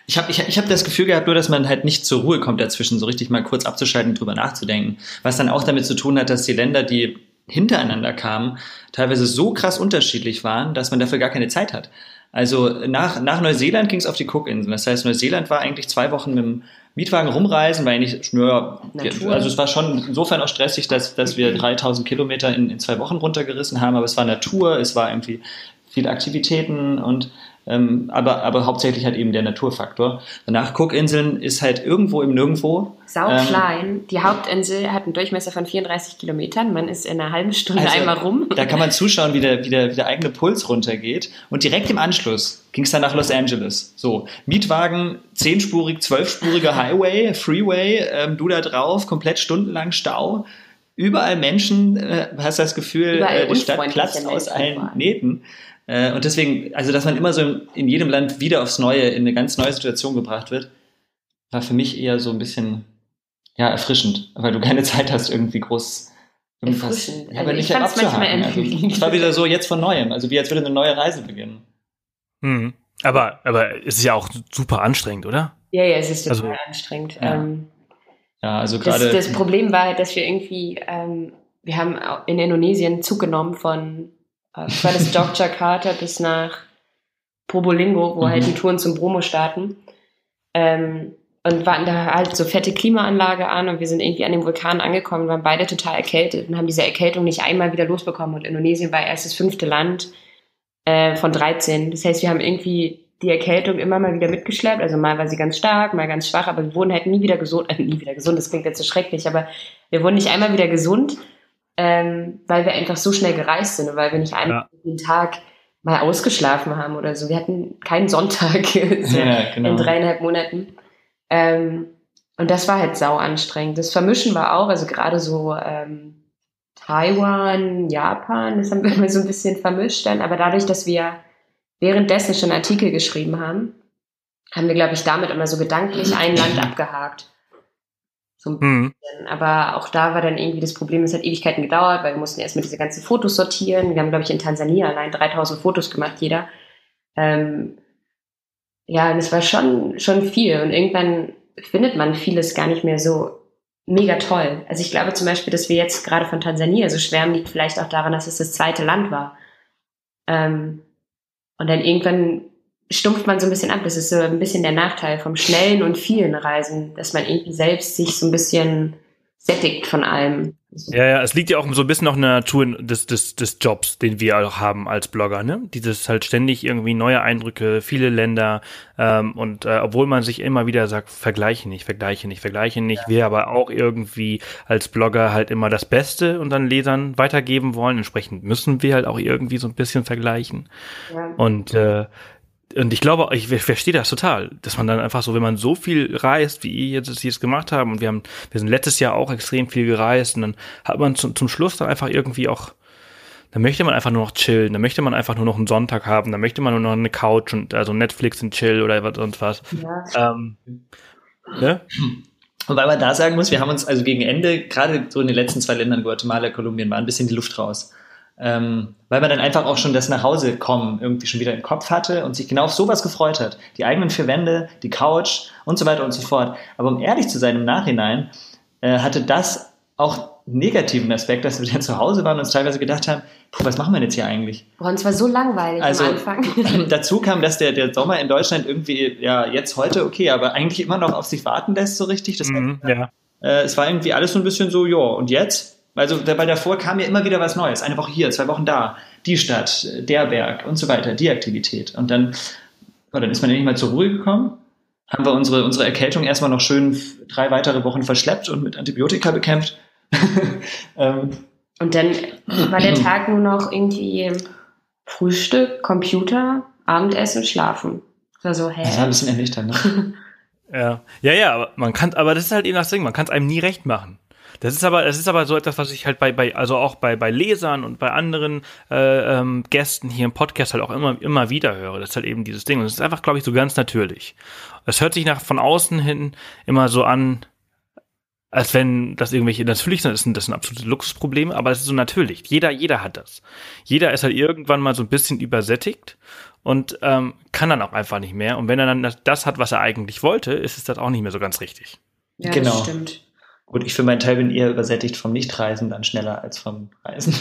ich habe ich, ich hab das Gefühl gehabt, nur dass man halt nicht zur Ruhe kommt dazwischen, so richtig mal kurz abzuschalten und drüber nachzudenken. Was dann auch damit zu tun hat, dass die Länder, die hintereinander kamen, teilweise so krass unterschiedlich waren, dass man dafür gar keine Zeit hat. Also nach, nach Neuseeland ging es auf die Cookinseln. Das heißt, Neuseeland war eigentlich zwei Wochen mit dem Mietwagen rumreisen, war eigentlich, ja, also es war schon insofern auch stressig, dass, dass wir 3000 Kilometer in, in zwei Wochen runtergerissen haben, aber es war Natur, es war irgendwie viele Aktivitäten und ähm, aber, aber hauptsächlich halt eben der Naturfaktor. Danach Cookinseln ist halt irgendwo im Nirgendwo. Sau ähm, klein. Die Hauptinsel hat einen Durchmesser von 34 Kilometern. Man ist in einer halben Stunde also, einmal rum. Da kann man zuschauen, wie der, wie, der, wie der eigene Puls runtergeht. Und direkt im Anschluss ging es dann nach Los Angeles. So, Mietwagen, zehnspurig, zwölfspuriger Highway, Freeway, ähm, du da drauf, komplett stundenlang Stau. Überall Menschen, äh, hast das Gefühl, äh, die Stadt platzt aus allen Nähten. Äh, und deswegen, also dass man immer so in jedem Land wieder aufs Neue in eine ganz neue Situation gebracht wird, war für mich eher so ein bisschen ja, erfrischend, weil du keine Zeit hast, irgendwie groß irgendwas ja, aber also nicht ich abzuhaken. Also, es war wieder so jetzt von Neuem, also wie als würde eine neue Reise beginnen. Hm. Aber, aber es ist ja auch super anstrengend, oder? Ja, ja, es ist total also, anstrengend. Ja. Ähm, ja, also gerade. Das, das, Problem war halt, dass wir irgendwie, ähm, wir haben in Indonesien zugenommen von äh, war das Dock Jakarta bis nach Probolingo, wo mhm. halt die Touren zum Bromo starten. Ähm, und warten da halt so fette Klimaanlage an und wir sind irgendwie an dem Vulkan angekommen, waren beide total erkältet und haben diese Erkältung nicht einmal wieder losbekommen. Und Indonesien war erst das fünfte Land äh, von 13. Das heißt, wir haben irgendwie die Erkältung immer mal wieder mitgeschleppt. Also mal war sie ganz stark, mal ganz schwach, aber wir wurden halt nie wieder gesund. Äh, nie wieder gesund, das klingt jetzt so schrecklich, aber wir wurden nicht einmal wieder gesund ähm, weil wir einfach so schnell gereist sind und weil wir nicht einmal ja. Tag mal ausgeschlafen haben oder so. Wir hatten keinen Sonntag so ja, genau. in dreieinhalb Monaten. Ähm, und das war halt sau anstrengend. Das Vermischen war auch, also gerade so ähm, Taiwan, Japan, das haben wir immer so ein bisschen vermischt dann. Aber dadurch, dass wir währenddessen schon Artikel geschrieben haben, haben wir, glaube ich, damit immer so gedanklich ein Land abgehakt. So ein mhm. Aber auch da war dann irgendwie das Problem, es hat Ewigkeiten gedauert, weil wir mussten erstmal diese ganzen Fotos sortieren. Wir haben, glaube ich, in Tansania allein 3000 Fotos gemacht, jeder. Ähm, ja, und es war schon, schon viel. Und irgendwann findet man vieles gar nicht mehr so mega toll. Also ich glaube zum Beispiel, dass wir jetzt gerade von Tansania so schwärmen, liegt vielleicht auch daran, dass es das zweite Land war. Ähm, und dann irgendwann stumpft man so ein bisschen ab. Das ist so ein bisschen der Nachteil vom schnellen und vielen Reisen, dass man irgendwie selbst sich so ein bisschen sättigt von allem. Ja, ja, es liegt ja auch so ein bisschen auch in der Natur des, des, des Jobs, den wir auch haben als Blogger, ne? Dieses halt ständig irgendwie neue Eindrücke, viele Länder ähm, und äh, obwohl man sich immer wieder sagt, vergleiche nicht, vergleiche nicht, vergleiche nicht, ja. wir aber auch irgendwie als Blogger halt immer das Beste unseren Lesern weitergeben wollen. Entsprechend müssen wir halt auch irgendwie so ein bisschen vergleichen. Ja. Und äh, und ich glaube, ich verstehe das total, dass man dann einfach so, wenn man so viel reist, wie ihr jetzt, jetzt gemacht haben, und wir haben, wir sind letztes Jahr auch extrem viel gereist, und dann hat man zum, zum Schluss dann einfach irgendwie auch, dann möchte man einfach nur noch chillen, dann möchte man einfach nur noch einen Sonntag haben, dann möchte man nur noch eine Couch und also Netflix und Chill oder was sonst was. Ja. Ähm, ne? Und weil man da sagen muss, wir haben uns also gegen Ende, gerade so in den letzten zwei Ländern, Guatemala, Kolumbien, war ein bisschen die Luft raus ähm, weil man dann einfach auch schon das Nachhausekommen irgendwie schon wieder im Kopf hatte und sich genau auf sowas gefreut hat. Die eigenen vier Wände, die Couch und so weiter und so fort. Aber um ehrlich zu sein, im Nachhinein äh, hatte das auch negativen Aspekt, dass wir dann zu Hause waren und uns teilweise gedacht haben, puh, was machen wir jetzt hier eigentlich? Boah, und zwar so langweilig also, am Anfang. dazu kam, dass der, der Sommer in Deutschland irgendwie, ja, jetzt heute okay, aber eigentlich immer noch auf sich warten lässt so richtig. Das mhm, ja. äh, es war irgendwie alles so ein bisschen so, ja, und jetzt? Also, weil davor kam ja immer wieder was Neues. Eine Woche hier, zwei Wochen da, die Stadt, der Berg und so weiter, die Aktivität. Und dann, oh, dann ist man ja nicht mal zur Ruhe gekommen. Haben wir unsere, unsere Erkältung erstmal noch schön drei weitere Wochen verschleppt und mit Antibiotika bekämpft. ähm, und dann war der Tag nur noch irgendwie Frühstück, Computer, Abendessen, Schlafen. Das war so, hä? Das war ein bisschen ernüchternd, ne? ja. Ja, ja, aber man kann, aber das ist halt eben das Ding, man kann es einem nie recht machen. Das ist aber, das ist aber so etwas, was ich halt bei, bei also auch bei, bei Lesern und bei anderen äh, ähm, Gästen hier im Podcast halt auch immer, immer wieder höre. Das ist halt eben dieses Ding. Und es ist einfach, glaube ich, so ganz natürlich. Es hört sich nach von außen hin immer so an, als wenn das irgendwelche, natürlich das sind das sind absolute Luxusprobleme, aber es ist so natürlich. Jeder, jeder hat das. Jeder ist halt irgendwann mal so ein bisschen übersättigt und ähm, kann dann auch einfach nicht mehr. Und wenn er dann das, das hat, was er eigentlich wollte, ist es das auch nicht mehr so ganz richtig. Ja, genau. das stimmt. Gut, ich für meinen Teil bin eher übersättigt vom Nichtreisen dann schneller als vom Reisen.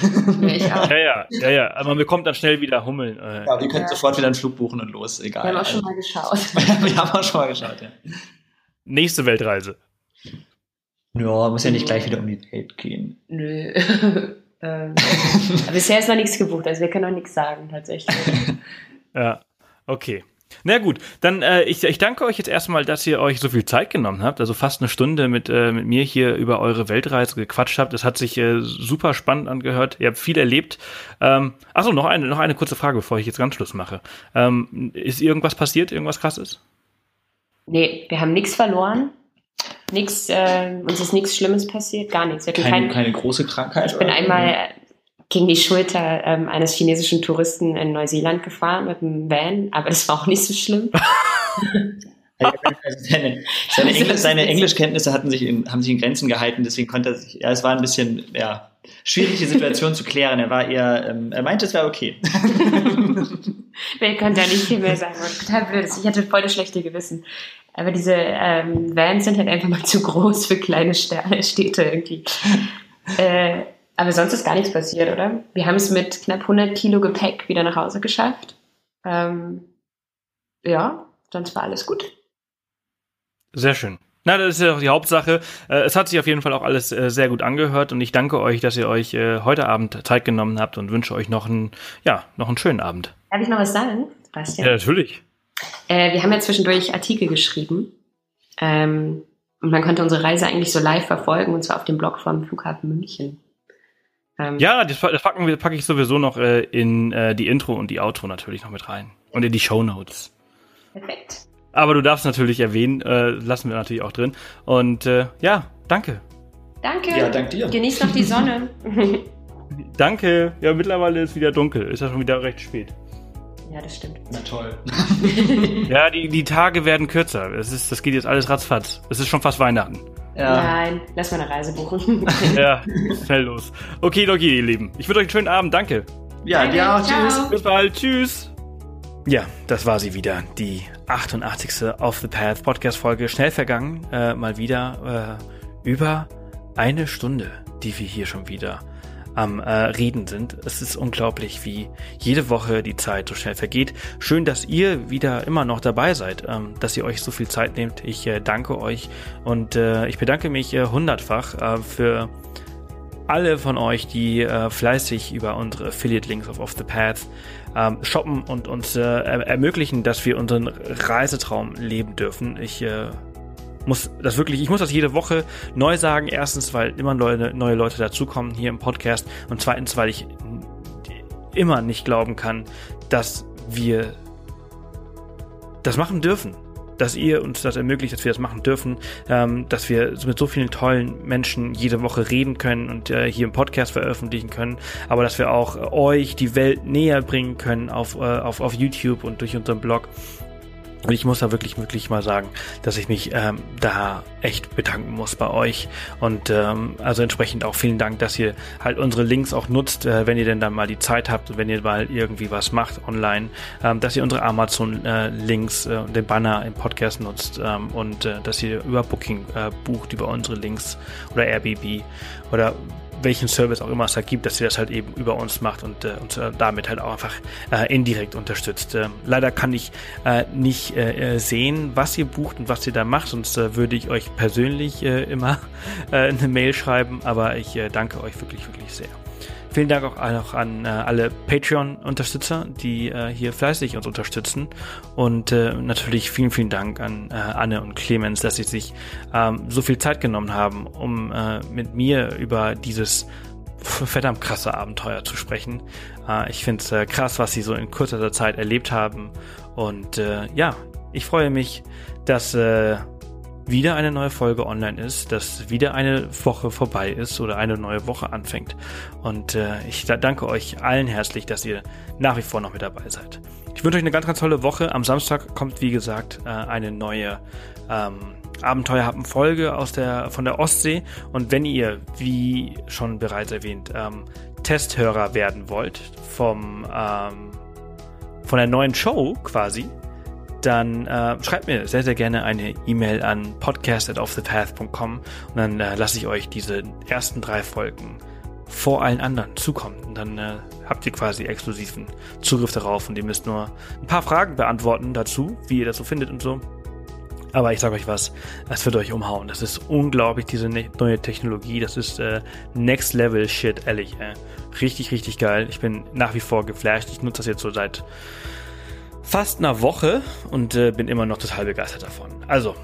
Ja. Ja, ja, ja. Aber man bekommt dann schnell wieder Hummeln. Äh, Ja, wir können Ja. sofort wieder einen Flug buchen und los, egal. Wir haben auch schon mal geschaut. wir haben auch schon mal geschaut, ja. nächste Weltreise. Ja, muss ja nicht gleich wieder um die Welt gehen. Nö. ähm, aber bisher ist noch nichts gebucht, also wir können noch nichts sagen tatsächlich. Ja, okay. Na gut, dann äh, ich, ich danke euch jetzt erstmal, dass ihr euch so viel Zeit genommen habt, also fast eine Stunde mit, äh, mit mir hier über eure Weltreise gequatscht habt. Das hat sich äh, super spannend angehört. Ihr habt viel erlebt. Ähm, achso, noch eine, noch eine kurze Frage, bevor ich jetzt ganz Schluss mache. Ähm, ist irgendwas passiert, irgendwas krasses? Nee, wir haben nichts verloren. Nix, äh, uns ist nichts Schlimmes passiert, gar nichts. Wir hatten Keine, kein, keine große Krankheit. ich bin oder? einmal gegen die Schulter ähm, eines chinesischen Touristen in Neuseeland gefahren mit einem Van, aber das war auch nicht so schlimm. Seine, seine, Engl seine Englischkenntnisse hatten sich in, haben sich in Grenzen gehalten, deswegen konnte er sich, ja, es war ein bisschen, ja, schwierig, die Situation zu klären. Er war eher, ähm, er meinte, es wäre okay. Ich konnte da nicht viel mehr sagen. war Total blöd. Ich hatte voll das schlechte Gewissen. Aber diese ähm, Vans sind halt einfach mal zu groß für kleine Städte irgendwie. Äh, aber sonst ist gar nichts passiert, oder? Wir haben es mit knapp 100 Kilo Gepäck wieder nach Hause geschafft. Ähm, ja, sonst war alles gut. Sehr schön. Na, das ist ja auch die Hauptsache. Äh, es hat sich auf jeden Fall auch alles äh, sehr gut angehört und ich danke euch, dass ihr euch äh, heute Abend Zeit genommen habt und wünsche euch noch einen, ja, noch einen schönen Abend. Darf ich noch was sagen, Sebastian? Ja, natürlich. Äh, wir haben ja zwischendurch Artikel geschrieben. Ähm, und man konnte unsere Reise eigentlich so live verfolgen, und zwar auf dem Blog vom Flughafen München. Ähm, Ja, das, das packen wir, packe ich sowieso noch äh, in äh, die Intro und die Outro natürlich noch mit rein. Und in die Show Notes. Perfekt. Aber du darfst natürlich erwähnen, äh, lassen wir natürlich auch drin. Und äh, ja, danke. Danke. Ja, dank dir. Genieß noch die Sonne. Danke. Ja, mittlerweile ist wieder dunkel. Ist ja schon wieder recht spät. ja, das stimmt. Na toll. Ja, die, die Tage werden kürzer. Es ist, das geht jetzt alles ratzfatz. Es ist schon fast Weihnachten. Ja, Nein, lass mal eine Reise buchen. Ja, schnell los. Okay, okay, ihr Lieben. Ich wünsche euch einen schönen Abend. Danke. ja, dir auch. Ciao. Tschüss. Bis bald. Tschüss. Ja, das war sie wieder. Die 88. Off the Path Podcast Folge. Schnell vergangen. Äh, mal wieder äh, über eine Stunde, die wir hier schon wieder am äh, Reden sind. Es ist unglaublich, wie jede Woche die Zeit so schnell vergeht. Schön, dass ihr wieder immer noch dabei seid, ähm, dass ihr euch so viel Zeit nehmt. Ich äh, danke euch und äh, ich bedanke mich äh, hundertfach äh, für alle von euch, die äh, fleißig über unsere Affiliate-Links auf Off the Path ähm, shoppen und uns äh, er ermöglichen, dass wir unseren Reisetraum leben dürfen. Ich äh, muss das wirklich, ich muss das jede Woche neu sagen. Erstens, weil immer neue, neue Leute dazukommen hier im Podcast und zweitens, weil ich immer nicht glauben kann, dass wir das machen dürfen. Dass ihr uns das ermöglicht, dass wir das machen dürfen, ähm, dass wir mit so vielen tollen Menschen jede Woche reden können und äh, hier im Podcast veröffentlichen können, aber dass wir auch äh, euch die Welt näher bringen können auf, äh, auf, auf YouTube und durch unseren Blog. Und ich muss da wirklich, wirklich mal sagen, dass ich mich ähm, da echt bedanken muss bei euch. Und ähm, also entsprechend auch vielen Dank, dass ihr halt unsere Links auch nutzt, äh, wenn ihr denn dann mal die Zeit habt und wenn ihr mal irgendwie was macht online, ähm, dass ihr unsere Amazon-Links, äh, den Banner im Podcast nutzt ähm, und äh, dass ihr über Booking äh, bucht, über unsere Links oder Airbnb oder welchen Service auch immer es da gibt, dass ihr das halt eben über uns macht und äh, uns äh, damit halt auch einfach äh, indirekt unterstützt. Ähm, leider kann ich äh, nicht äh, äh, sehen, was ihr bucht und was ihr da macht, sonst würde ich euch persönlich immer eine Mail schreiben, aber ich danke euch wirklich, wirklich sehr. Vielen Dank auch noch an äh, alle Patreon-Unterstützer, die äh, hier fleißig uns unterstützen. Und äh, natürlich vielen, vielen Dank an äh, Anne und Clemens, dass sie sich ähm, so viel Zeit genommen haben, um äh, mit mir über dieses verdammt krasse Abenteuer zu sprechen. Äh, ich finde es äh, krass, was sie so in kurzer Zeit erlebt haben. Und äh, ja, ich freue mich, dass äh, wieder eine neue Folge online ist, dass wieder eine Woche vorbei ist oder eine neue Woche anfängt. Und äh, ich da- danke euch allen herzlich, dass ihr nach wie vor noch mit dabei seid. Ich wünsche euch eine ganz, ganz tolle Woche. Am Samstag kommt, wie gesagt, äh, eine neue ähm, Abenteuerhappen-Folge aus der, von der Ostsee. Und wenn ihr, wie schon bereits erwähnt, ähm, Testhörer werden wollt vom, ähm, von der neuen Show quasi, dann äh, schreibt mir sehr, sehr gerne eine E-Mail an podcast.offthepath.com und dann äh, lasse ich euch diese ersten drei Folgen vor allen anderen zukommen. Und dann äh, habt ihr quasi exklusiven Zugriff darauf und ihr müsst nur ein paar Fragen beantworten dazu, wie ihr das so findet und so. Aber ich sage euch was, das wird euch umhauen. Das ist unglaublich, diese ne-, neue Technologie. Das ist äh, Next Level Shit, ehrlich. Äh. Richtig, richtig geil. Ich bin nach wie vor geflasht. Ich nutze das jetzt so seit fast einer Woche und äh, bin immer noch total begeistert davon. Also,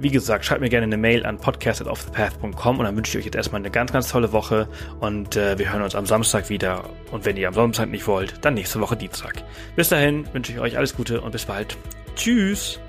wie gesagt, schreibt mir gerne eine Mail an podcast.offthepath.com und dann wünsche ich euch jetzt erstmal eine ganz, ganz tolle Woche und äh, wir hören uns am Samstag wieder. Und wenn ihr am Samstag nicht wollt, dann nächste Woche Dienstag. Bis dahin wünsche ich euch alles Gute und bis bald. Tschüss!